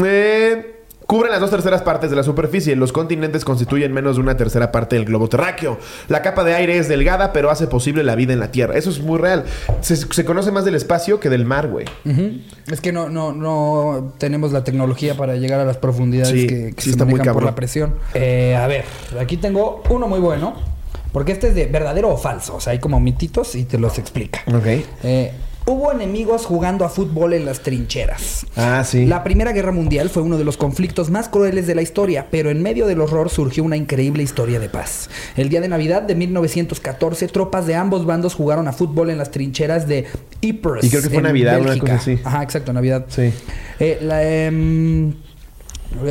Eh, cubren las dos terceras partes de la superficie. Los continentes constituyen menos de una tercera parte del globo terráqueo. La capa de aire es delgada, pero hace posible la vida en la Tierra. Eso es muy real. Se, se conoce más del espacio que del mar, güey. Es que no, no, no tenemos la tecnología para llegar a las profundidades Sí, que, que sí se está muy por la presión. Eh, a ver, aquí tengo uno muy bueno. Porque este es de verdadero o falso. O sea, hay como mititos y te los explica. Ok. Eh, hubo enemigos jugando a fútbol en las trincheras. Ah, sí. La Primera Guerra Mundial fue uno de los conflictos más crueles de la historia, pero en medio del horror surgió una increíble historia de paz. El día de Navidad de 1914, tropas de ambos bandos jugaron a fútbol en las trincheras de Ypres. Y creo que fue en Navidad, una Bélgica. cosa así. Ajá, exacto, Navidad. Sí. Eh, la, em,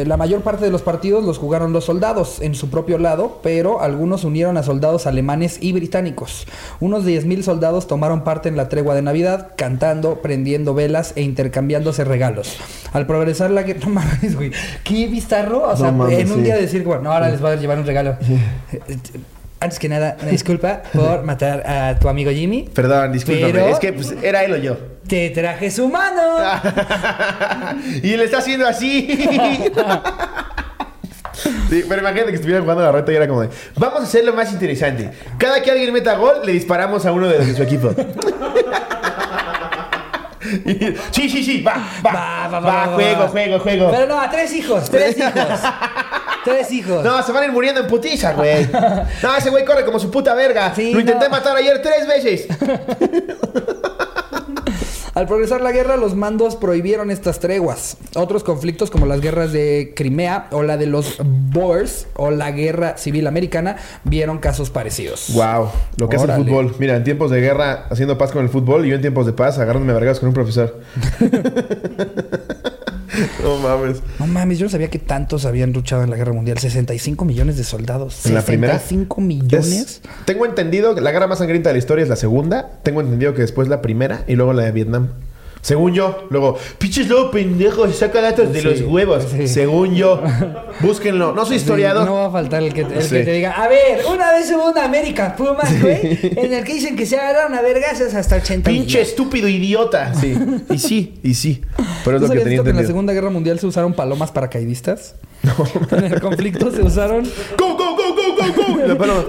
la mayor parte de los partidos los jugaron los soldados en su propio lado, pero algunos unieron a soldados alemanes y británicos. Unos 10.000 soldados tomaron parte en la tregua de Navidad, cantando, prendiendo velas e intercambiándose regalos. Al progresar la guerra... No mames, güey. Qué bizarro. O sea, mames, en un sí. día decir, bueno, ahora les voy a llevar un regalo. Eh, Antes que nada, una disculpa por matar a tu amigo Jimmy. Perdón, discúlpame. Pero- Es que pues, era él o yo. Te traje su mano. y le está haciendo así. Sí, pero imagínate que estuvieran jugando la reta y era como de, vamos a hacerlo más interesante. Cada que alguien meta gol, le disparamos a uno de los de su equipo. Sí, sí, sí, va, va, Va, va, va, va, juego, juego, juego. Pero no, a tres hijos, tres hijos. Tres hijos. No, se van a ir muriendo en putiza, güey. No, ese güey corre como su puta verga. Sí, Lo intenté no. matar ayer tres veces. Al progresar la guerra, los mandos prohibieron estas treguas. Otros conflictos, como las guerras de Crimea o la de los Boers o la guerra civil americana, vieron casos parecidos. Wow, lo que es el Órale. fútbol. Mira, en tiempos de guerra haciendo paz con el fútbol y yo en tiempos de paz agarrándome a vergas con un profesor. no mames. No mames, yo no sabía que tantos habían luchado en la guerra mundial. 65 millones de soldados. ¿En la primera? 65 millones. Es- tengo entendido que la guerra más sangrienta de la historia es la segunda. Tengo entendido que después la primera y luego la de Vietnam. Según yo, luego, pinches lobo pendejo, saca datos de los huevos. sí. Según yo, búsquenlo. No soy historiador. No va a faltar el que, el Sí. que te diga, a ver, una vez hubo una América Pumas, güey, en el que dicen que se agarraron a vergasas hasta 80 Pinche estúpido idiota. Sí. Y sí, y sí. Pero es ¿No lo que sabías tenía que en la. Segunda Guerra Mundial se usaron palomas paracaidistas? En el conflicto se usaron... ¡Go, go, go, go, go, go! La paloma,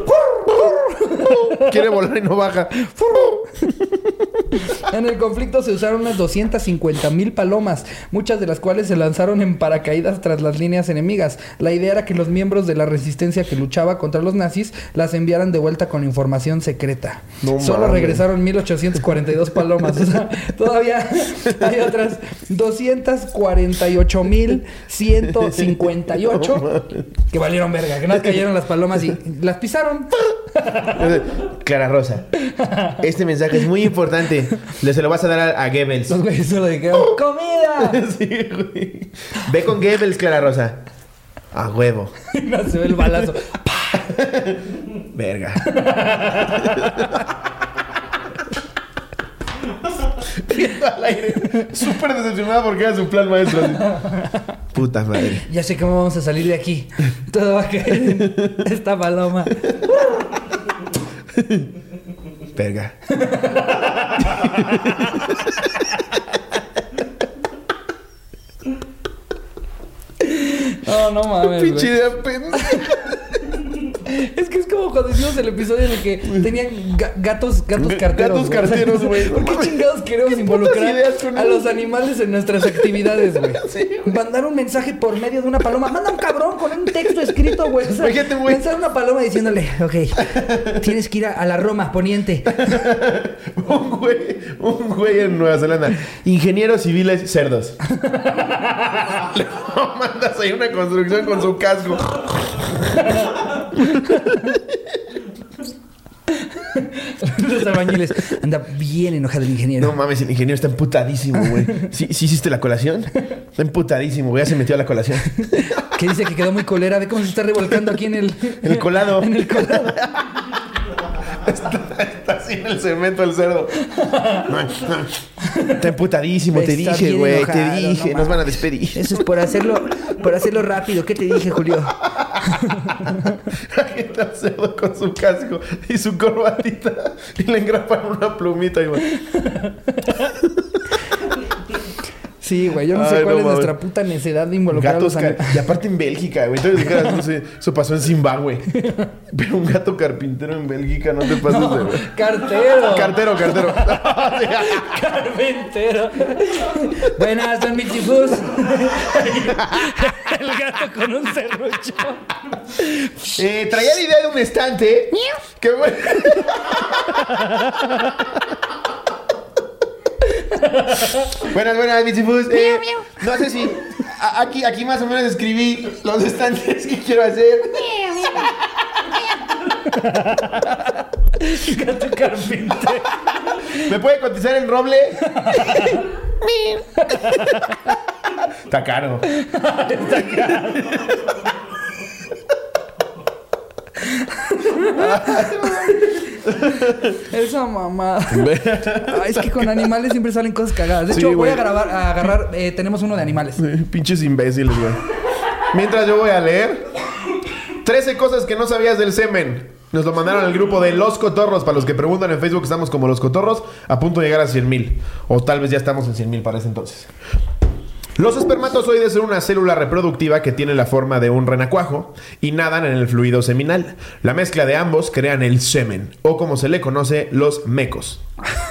Quiere volar y no baja. En el conflicto se usaron unas 250 mil palomas, muchas de las cuales se lanzaron en paracaídas tras las líneas enemigas. La idea era que los miembros de la resistencia que luchaba contra los nazis las enviaran de vuelta con información secreta. No Solo mames. regresaron 1842 palomas. O sea, todavía hay otras 248 mil 158 que valieron verga, que no cayeron las palomas y las pisaron. Clara Rosa, este mensaje es muy importante. Le se lo vas a dar a, a Goebbels. Los güeyes solo dijeron, ¡comida! Sí, güey. Ve con Goebbels, Clara Rosa. A huevo. Y nació el balazo. Verga. Viendo al aire. Súper decepcionada porque era su plan maestro. así. Puta madre. Ya sé cómo vamos a salir de aquí. Todo va a caer en esta paloma. Verga. No, no mames. Pinche idea pendeja. Es que es como cuando hicimos el episodio en el que tenían ga- gatos, gatos Ga- carteros. gatos carteros, güey. ¿Por qué chingados queremos ¿Qué involucrar a los animales en nuestras actividades, güey? Sí. Mandar un mensaje por medio de una paloma. Manda un cabrón con un texto escrito, güey. O sea. Pensar una paloma diciéndole, ok, tienes que ir a, a la Roma, poniente. Un güey, un güey en Nueva Zelanda. Ingenieros civiles cerdos. Le mandas ahí una construcción con su casco. Los albañiles. Anda bien enojado el ingeniero. No mames, el ingeniero está emputadísimo, güey. ¿Sí, sí hiciste la colación? Está emputadísimo, güey. Ya se metió a la colación. Que dice que quedó muy colera. Ve cómo se está revolcando aquí en el... El colado. En el colado. Está así en el cemento el cerdo. Está emputadísimo, te Está dije, güey. Te dije, no nos van a despedir. Eso es por hacerlo, por hacerlo rápido. ¿Qué te dije, Julio? Está el cerdo con su casco y su corbatita. Y le engrapan una plumita, güey. Sí, güey. Yo no sé cuál no es nuestra puta necesidad de involucrar Gatos a los car- animales. Y aparte en Bélgica, güey. Entonces no sé, eso pasó en Zimbabue. Pero un gato carpintero en Bélgica, no te pases de güey. Cartero. Cartero, cartero. Carpintero. Buenas, don Michifus. El gato con un serrucho. Eh, traía la idea de un estante. Que bueno. buenas, buenas, Michifus. Eh, no sé si. a- aquí, aquí más o menos escribí los estantes que quiero hacer. Gato carpintero. ¿Me puede cotizar el roble? Está caro. Esa mamá. Ay, es que con animales siempre salen cosas cagadas. De Sí, hecho, voy a grabar, a agarrar. eh, tenemos uno de animales. Pinches imbéciles, güey. Mientras yo voy a leer 13 cosas que no sabías del semen. Nos lo mandaron al grupo de Los Cotorros. Para los que preguntan en Facebook, estamos como Los Cotorros, a punto de llegar a 100 mil. O tal vez ya estamos en 100 mil para ese entonces. Los espermatozoides son una célula reproductiva que tiene la forma de un renacuajo y nadan en el fluido seminal. La mezcla de ambos crean el semen, o como se le conoce, los mecos.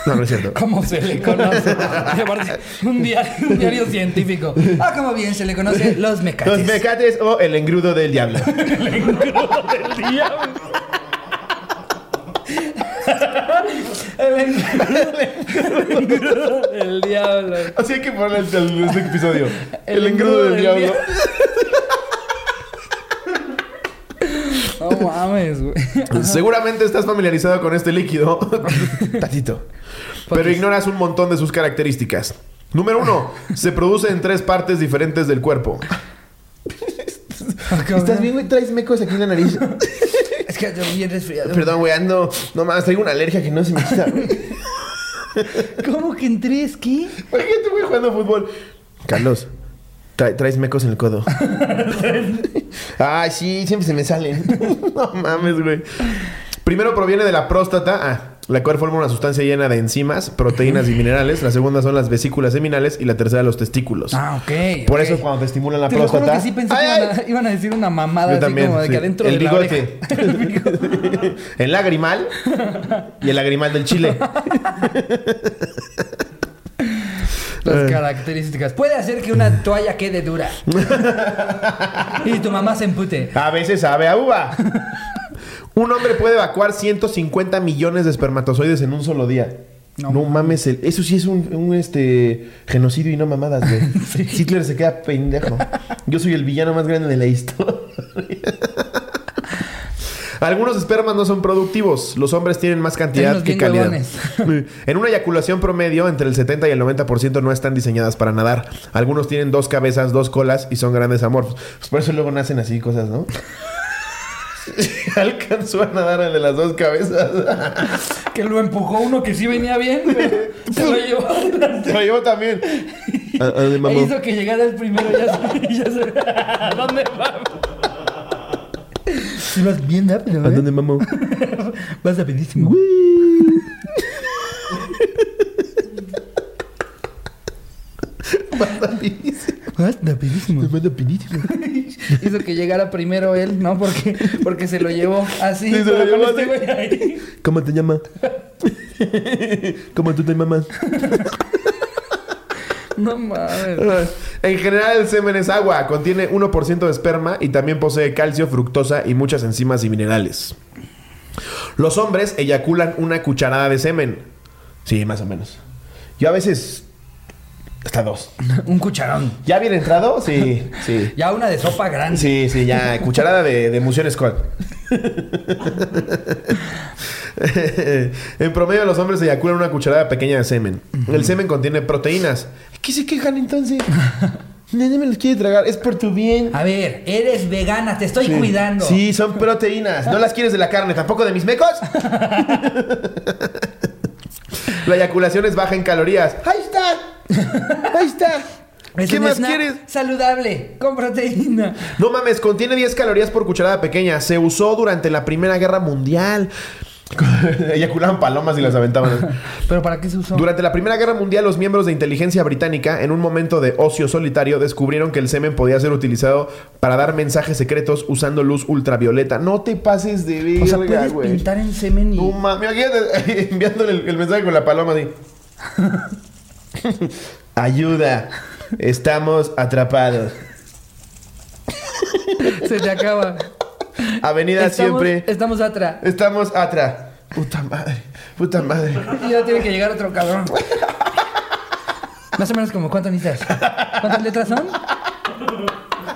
No, no es cierto. ¿Cómo se le conoce? Un, diario, un diario científico. Ah, como bien se le conoce los mecates. Los mecates o el engrudo del diablo. El engrudo del diablo. El engrudo, el engrudo del diablo. Así hay que ponerle el, el- este episodio. El, El engrudo del, del diablo. diablo. No mames, güey. Seguramente estás familiarizado con este líquido. Tatito. Pero ignoras un montón de sus características. Número uno, se produce en tres partes diferentes del cuerpo. ¿Estás bien, güey? ¿Traes mecos aquí en la nariz? Es que estoy bien resfriado. Perdón, güey, ando... No más, traigo una alergia que no se me quita, güey. ¿Cómo que en tres? ¿Qué? Imagínate, güey, jugando fútbol. Carlos, tra- traes mecos en el codo. Ay, sí, siempre se me salen. no mames, güey. Primero proviene de la próstata, ah, la cual forma una sustancia llena de enzimas, proteínas y minerales. La segunda son las vesículas seminales y la tercera los testículos. Ah, ok. Por eso cuando te estimulan la Te lo juro próstata... que sí pensé ¡Ay, que iban a, iban a decir una mamada Yo así también, como de sí. que adentro El de bigote. El bigote. el lagrimal y el lagrimal del chile. Las características. Puede hacer que una toalla quede dura. y tu mamá se empute. A veces sabe a uva. Un hombre puede evacuar 150 millones de espermatozoides en un solo día. No, No mames, el- eso sí es un, un, este genocidio y no mamadas, güey. Hitler se queda pendejo. Yo soy el villano más grande de la historia. Algunos espermas no son productivos. Los hombres tienen más cantidad que calidad. huevones. en una eyaculación promedio, entre el 70 y el 90% no están diseñadas para nadar. Algunos tienen dos cabezas, dos colas y son grandes amorfos. Pues por eso luego nacen así cosas, ¿no? Alcanzó a nadar el de las dos cabezas. Que lo empujó uno que sí venía bien, pero se lo llevó adelante. Se lo llevó también. ¿A, a dónde, E mamá? hizo que llegara el primero ya se, ya se- ¿A dónde va? Si vas bien rápido, ¿A ¿eh? dónde, mamá? Vas rapidísimo. Vas rapidísimo. Hizo que llegara primero él, ¿no? Porque, porque se lo llevó así. Sí, se lo pero llevó con este ahí. ¿Cómo te llamas? ¿Cómo tú te llamas? No mames. En general el semen es agua, contiene 1% de esperma y también posee calcio, fructosa y muchas enzimas y minerales. Los hombres eyaculan una cucharada de semen. Sí, más o menos. Yo a veces hasta dos. Un cucharón. ¿Ya bien entrado? Sí, sí. Ya una de sopa grande. Sí, sí, ya. Cucharada de, de emulsión Scott. en promedio, los hombres eyaculan una cucharada pequeña de semen. El semen contiene proteínas. ¿Qué se quejan entonces? Nadie me los quiere tragar. Es por tu bien. A ver, eres vegana, te estoy Sí. cuidando. Sí, son proteínas. No las quieres de la carne, tampoco de mis mecos. la eyaculación es baja en calorías. Ahí está. Ahí está. Es ¿Qué un más snack quieres? Saludable, con proteína. No mames, contiene 10 calorías por cucharada pequeña. Se usó durante la Primera Guerra Mundial. Eyaculaban palomas y las aventaban. ¿Pero para qué se usó? Durante la Primera Guerra Mundial, los miembros de inteligencia británica, en un momento de ocio solitario, descubrieron que el semen podía ser utilizado para dar mensajes secretos usando luz ultravioleta. No te pases de verga, o sea, puedes güey. pintar en semen y... No mames, imagínate enviándole el, el mensaje con la paloma así. Ayuda, estamos atrapados. Se te acaba. Avenida Estamos- siempre. Estamos atrás. Estamos atrás. Puta madre, puta madre. Y ya tiene que llegar otro cabrón. Más o menos como cuánto necesitas. ¿Cuántas letras son?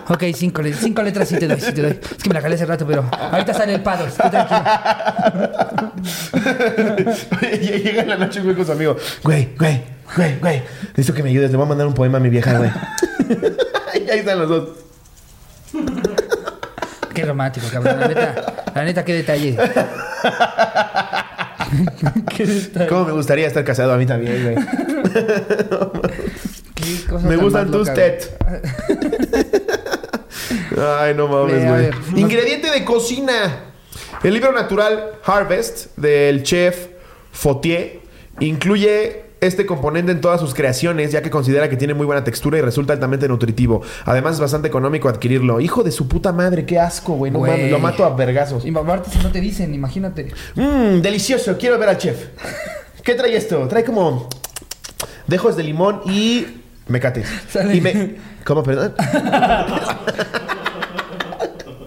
Ok, cinco, le- cinco letras sí te doy, sí te doy. Es que me la calé hace rato, pero ahorita sale el. Oye, Llega en la noche, güey, con su amigo. Güey, güey, güey, güey. Necesito que me ayudes. Le voy a mandar un poema a mi vieja, güey. y ahí están los dos. Qué romántico, cabrón. La neta, la neta, qué detalle. qué detalle. ¿Cómo me gustaría estar casado a mí también, güey? Qué cosa Me tan gustan más tus tet. Ay, no mames, güey. Ingrediente de cocina. El libro natural Harvest del chef Fautier incluye este componente en todas sus creaciones, ya que considera que tiene muy buena textura y resulta altamente nutritivo. Además, es bastante económico adquirirlo. Hijo de su puta madre, qué asco, güey. No Güey. mames, lo mato a vergazos. Y aparte si no te dicen, imagínate. Mmm, delicioso. Quiero ver al chef. ¿Qué trae esto? Trae como dejos de limón y mecates. Sale. Y me... ¿Cómo, perdón?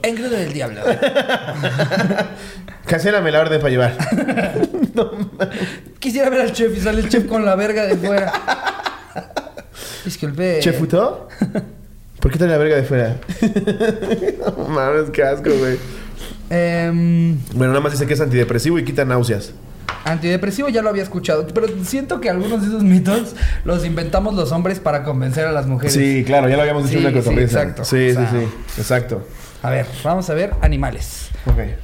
Engrudo del diablo. Cancélame la orden para llevar. Quisiera ver al chef y sale el chef con la verga de fuera. Disculpe. ¿Chef Futo? ¿Por qué trae la verga de fuera? no mames, qué asco, güey. Em, Bueno, nada más dice que es antidepresivo y quita náuseas. antidepresivo ya lo había escuchado, pero siento que algunos de esos mitos los inventamos los hombres para convencer a las mujeres. Sí, claro, ya lo habíamos dicho Sí, en sí, cotorriza. exacto. Sí, O sea- sí, sí. Exacto. A ver, vamos a ver animales.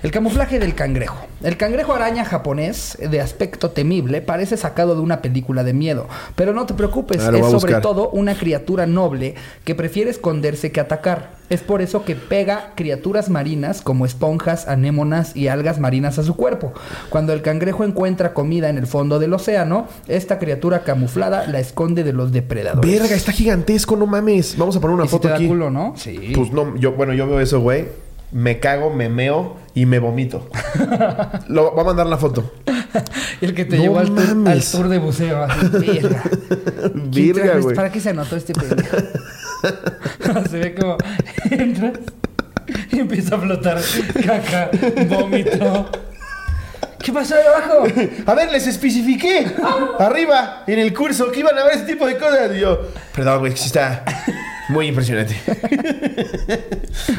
El camuflaje del cangrejo. El cangrejo araña japonés, de aspecto temible, parece sacado de una película de miedo. Pero no te preocupes, Ah, es sobre todo una criatura noble que prefiere esconderse que atacar. Es por eso que pega criaturas marinas como esponjas, anémonas y algas marinas a su cuerpo. Cuando el cangrejo encuentra comida en el fondo del océano, esta criatura camuflada la esconde de los depredadores. Verga, está gigantesco, no mames. Vamos a poner una ¿Y si foto te da aquí. culo, ¿no? Sí. Pues no, yo, bueno, yo veo eso, güey. Me cago, me meo y me vomito. Lo, va a mandar la foto. El que te No llevó al tour, al mames. tour de buceo. así, verga. ¿Quién Virga, este- güey. ¿Para qué se anotó este pendejo? se ve como entras y empieza a flotar caca, vómito. ¿Qué pasó ahí abajo? A ver, les especifiqué arriba en el curso que iban a ver ese tipo de cosas. Y yo, perdón, güey, sí está muy impresionante.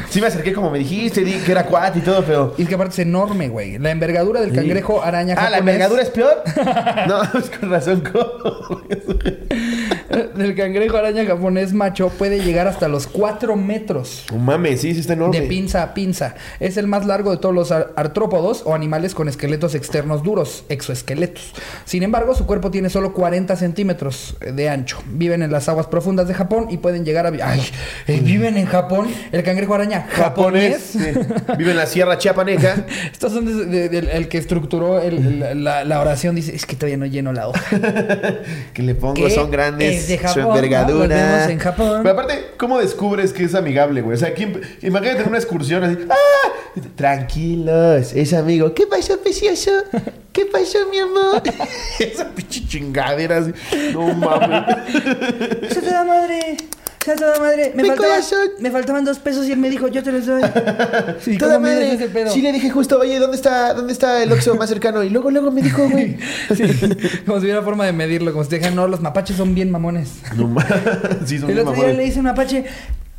sí me acerqué como me dijiste, di que era cuat y todo, pero... Y es que aparte es enorme, güey. La envergadura del cangrejo araña Ah, ¿la envergadura es peor? no, es con razón. ¿cómo? del cangrejo araña japonés macho puede llegar hasta los 4 metros. No mames, sí, sí está enorme. De pinza a pinza. Es el más largo de todos los ar- artrópodos o animales con esqueletos externos duros, exoesqueletos. Sin embargo, su cuerpo tiene solo 40 centímetros de ancho. Viven en las aguas profundas de Japón y pueden llegar a... vi- ¡Ay! eh, viven en Japón. El cangrejo araña japonés. japonés. sí. Vive en la Sierra Chiapaneca. Estos son de- de- del- el que estructuró el- la, oración. Dice, es que todavía no lleno la hoja. que le pongo, son grandes. Es de su Japón, ¿no? Los envergadura. vemos en Japón. Pero aparte, ¿cómo descubres que es amigable, güey? O sea, ¿quién- imagínate en una excursión así. ¡Ah! Tranquilos, es amigo. ¿Qué pasó, precioso? ¿Qué pasó, mi amor? Esa pinche chingadera así. No mames. ¡Se toda madre! ¡Se toda madre! Me, Mi faltaban, corazón. me faltaban dos pesos y él me dijo, yo te los doy. Sí, Toda ¿cómo mides madre. ese pedo? Sí, le dije justo, oye, ¿dónde está, dónde está el Oxxo más cercano? Y luego, luego me dijo, güey. Sí, como si hubiera forma de medirlo, como si te dijeran, no, los mapaches son bien mamones. No mames. Sí, son El bien otro día le mamones. hice un mapache,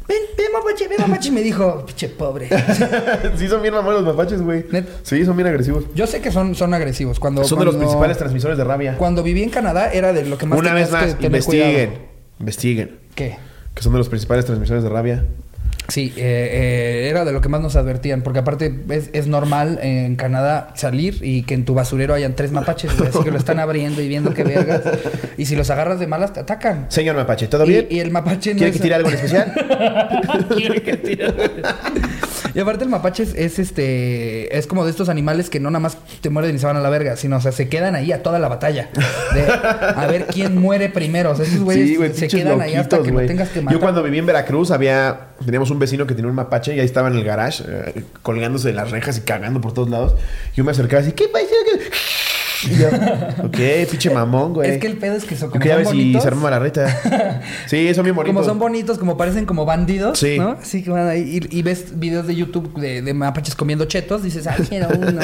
ven, ven mapache, ven mapache, y me dijo, pinche pobre. sí, son bien mamones los mapaches, güey. Sí, son bien agresivos. Yo sé que son, son agresivos. Cuando, Son de los cuando- principales transmisores de rabia. Cuando viví en Canadá era de lo que más Una vez que más, tener investiguen. cuidado. Investiguen. ¿Qué? Que son de los principales transmisores de rabia. Sí, eh, eh, era de lo que más nos advertían, porque aparte es, es normal en Canadá salir y que en tu basurero hayan tres mapaches, güey, así que lo están abriendo y viendo qué vergas. Y si los agarras de malas, te atacan. Señor Mapache, ¿todo bien? y el mapache no ¿Quiere es- que tire algo en especial? Quiere que tire. Y aparte el mapache es, es, este es como de estos animales que no nada más te mueren y se van a la verga, sino o sea, se quedan ahí a toda la batalla. De a ver quién muere primero. O sea, esos güeyes Sí, se quedan ahí hasta que lo tengas que matar. Yo cuando viví en Veracruz había... Teníamos un vecino que tenía un mapache y ahí estaba en el garage eh, colgándose de las rejas y cagando por todos lados. Yo me acercaba así, ¿qué pasó? ¿Qué-?" Y yo, ok, pinche mamón, güey. Es que el pedo es que son como Ok, a son bonitos. se arma la reta. Sí, son bien bonitos. Como son bonitos, como parecen como bandidos, Sí. ¿no? Así que van ahí y, y ves videos de YouTube de, de mapaches comiendo chetos, dices, ay, quiero uno.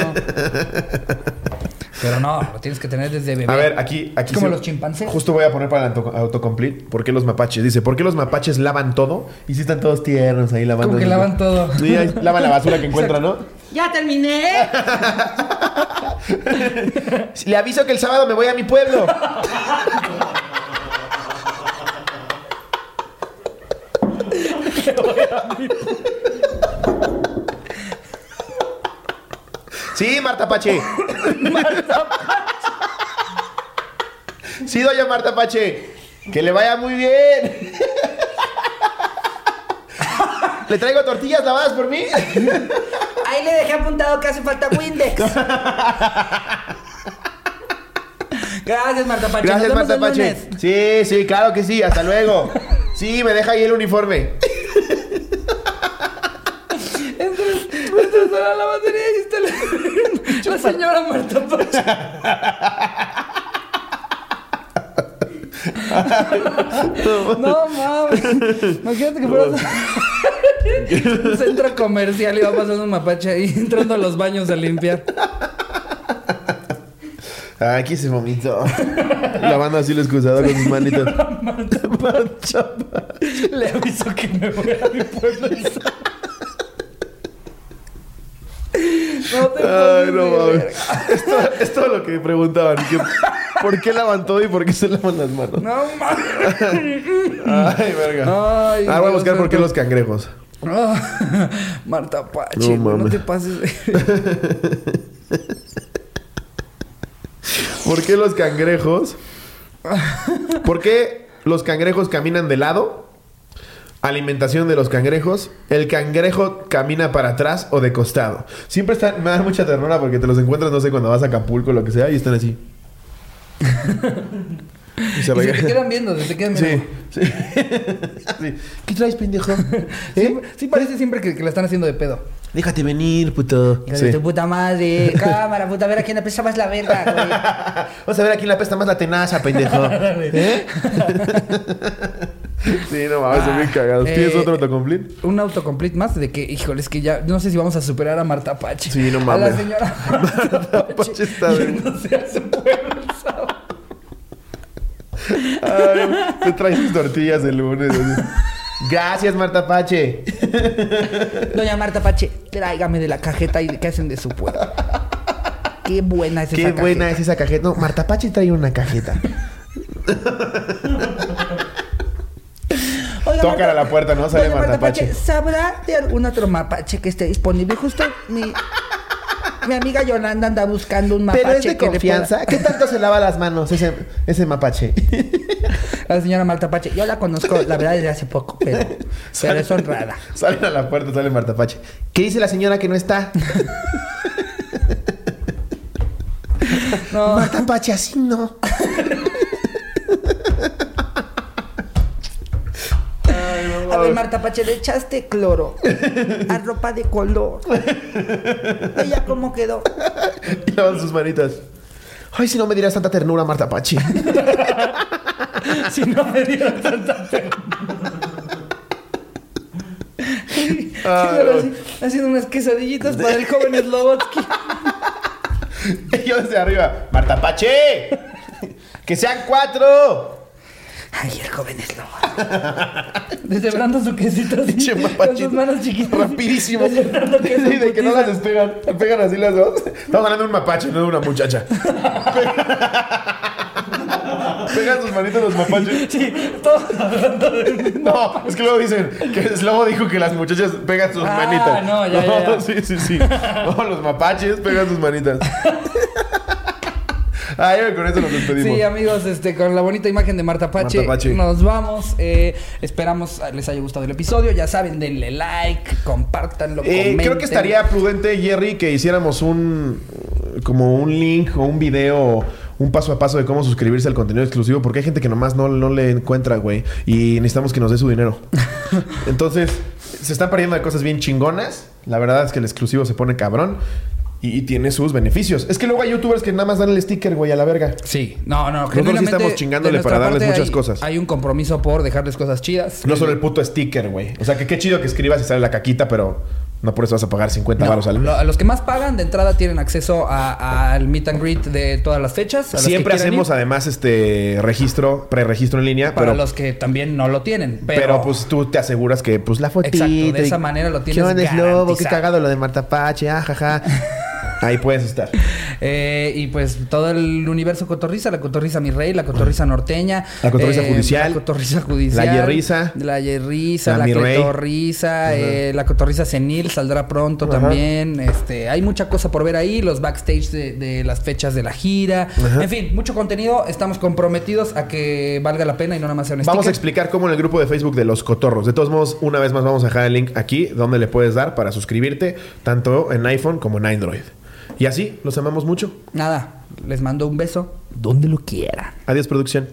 Pero no, lo tienes que tener desde bebé. A ver, aquí, aquí Es como se- los chimpancés. Justo voy a poner para el auto- autocomplete. ¿Por qué los mapaches? Dice, ¿por qué los mapaches lavan todo? Y si están todos tiernos ahí lavando. Como que lavan todo. Sí, ahí lavan la basura que encuentran, ¿no? ¡Ya terminé! Le aviso que el sábado me voy a mi pueblo. Sí, Marta Pache. Sí, doña Marta Pache. Que le vaya muy bien. ¿Le traigo tortillas lavadas por mí? Ahí le dejé apuntado que hace falta Windex. Gracias, Marta Pache. Gracias, Nos vemos Marta el Pache. lunes. Sí, sí, claro que sí. Hasta luego. Sí, me deja ahí el uniforme. A la lavandería y está la, la señora Marta Pache. No mames. Imagínate que fueras un centro comercial y va pasando un mapache ahí entrando a los baños a limpiar. Ah, Aquí se vomitó. Lavando así el excusado con sus manitas. Le aviso que me voy a mi pueblo. y sa- No te Ay, no mames. Esto es todo lo que preguntaban. que ¿Por qué lavan todo y por qué se lavan las manos? No mames. Ay, verga. Ay, Ahora voy a buscar por qué los cangrejos. Ah, Marta Pache, No no, te pases. ¿Por qué los cangrejos? ¿Por qué los cangrejos caminan de lado? Alimentación de los cangrejos. El cangrejo camina para atrás o de costado. Siempre están, me da mucha ternura porque te los encuentras, no sé, cuando vas a Acapulco o lo que sea, y están así. Y se Y se te quedan viendo, se te quedan viendo. Sí, sí. Sí. ¿Qué traes, pendejo? ¿Eh? Sí, parece siempre que, que la están haciendo de pedo. Déjate venir, puto. Hijo Sí. de tu puta madre. Cámara, puta, a ver a quién le pesa más la verga, güey. Vamos a ver a quién le apesta más la tenaza, pendejo. ¿Eh? Sí, no mames, son bien cagados. ¿Tienes Eh, otro autocomplete? Un autocomplete más de que, híjole, es que ya no sé si vamos a superar a Marta Pache. Sí, no A la mames. señora Marta Pache. Pache está bien. pueblo el sábado. Ay, te traes tus tortillas el lunes. Gracias, Marta Pache. Doña Marta Pache, tráigame de la cajeta y qué hacen de su pueblo. Qué buena es Qué esa buena cajeta. es esa cajeta. No, Marta Pache trae una cajeta. Tocan a la puerta, ¿no? Sale Doña Marta Pache. ¿Sabrá de algún otro mapache que esté disponible? Justo mi, mi amiga Yolanda anda buscando un mapache Pero es de que le confianza. pueda- ¿Qué tanto se lava las manos ese, ese mapache? La señora Marta Pache. Yo la conozco, la verdad, desde hace poco, pero, pero es honrada. Salen a la puerta, sale Marta Pache. ¿Qué dice la señora que no está? No, Marta Pache, así no. A ver, Marta Pache, le echaste cloro a ropa de color. Ella, ¿cómo quedó? Y lavan sus manitas. Ay, si no me dirás tanta ternura, Marta Pache. Si no me dieron tanta así, haciendo unas quesadillitas para el joven Slobotsky. Y yo desde arriba, Marta Pache. Que sean cuatro. Ay, el joven Slobotsky. Deshebrando su quesito así, Pinche con sus manos chiquitas. Rapidísimo. Deshebrando queso Sí, de que no putiza. las despegan. Pegan así las dos. Estamos hablando de un mapache, no de una muchacha. Pegan sus manitas los mapaches. Sí, todos hablando de... No, es que luego dicen que Slobo dijo que las muchachas pegan sus Ah, manitas. no, ya, ya, ya. Sí, sí, sí. No, los mapaches pegan sus manitas. Ah, ya con eso nos despedimos. Sí, amigos, este, con la bonita imagen de Marta Pache, Marta Pache. nos vamos. Eh, esperamos les haya gustado el episodio. Ya saben, denle like, compártanlo, Eh, creo que estaría prudente, Jerry, que hiciéramos un como un link o un video, un paso a paso de cómo suscribirse al contenido exclusivo, porque hay gente que nomás no, no le encuentra, güey, y necesitamos que nos dé su dinero. Entonces, se están perdiendo de cosas bien chingonas. La verdad es que el exclusivo se pone cabrón y, tiene sus beneficios. Es que luego hay youtubers que nada más dan el sticker, güey, a la verga. Sí, no, no. Nosotros sí estamos chingándole para darles muchas cosas. Hay un compromiso por dejarles cosas chidas. No solo el puto sticker, güey. O sea, que qué chido que escribas y sale la caquita, pero no por eso vas a pagar 50 No, baros al lo- a los que más pagan de entrada tienen acceso al meet and greet de todas las fechas. a Siempre hacemos ir. además este registro, preregistro en línea, para pero, los que también no lo tienen. Pero, pero, pues tú te aseguras que pues la fotito. Exacto, de y- esa manera lo tienes ¿Qué onda, es lobo? Qué cagado lo de Marta Pache, ah, jaja. Ahí puedes estar. Eh, y pues todo el universo cotorriza, la cotorriza mi rey, la cotorriza norteña, La cotorriza eh, judicial, la cotorriza judicial, la yerriza, la yerriza, la la, cotorriza, eh, la cotorriza senil saldrá pronto también. Este, hay mucha cosa por ver ahí, los backstage de, de las fechas de la gira, en fin, mucho contenido. Estamos comprometidos a que valga la pena y no nada más sea un Vamos a explicar cómo en el grupo de Facebook de los cotorros. De todos modos, una vez más vamos a dejar el link aquí donde le puedes dar para suscribirte, tanto en iPhone como en Android. Y así, los amamos mucho. Nada, les mando un beso donde lo quiera. Adiós, producción.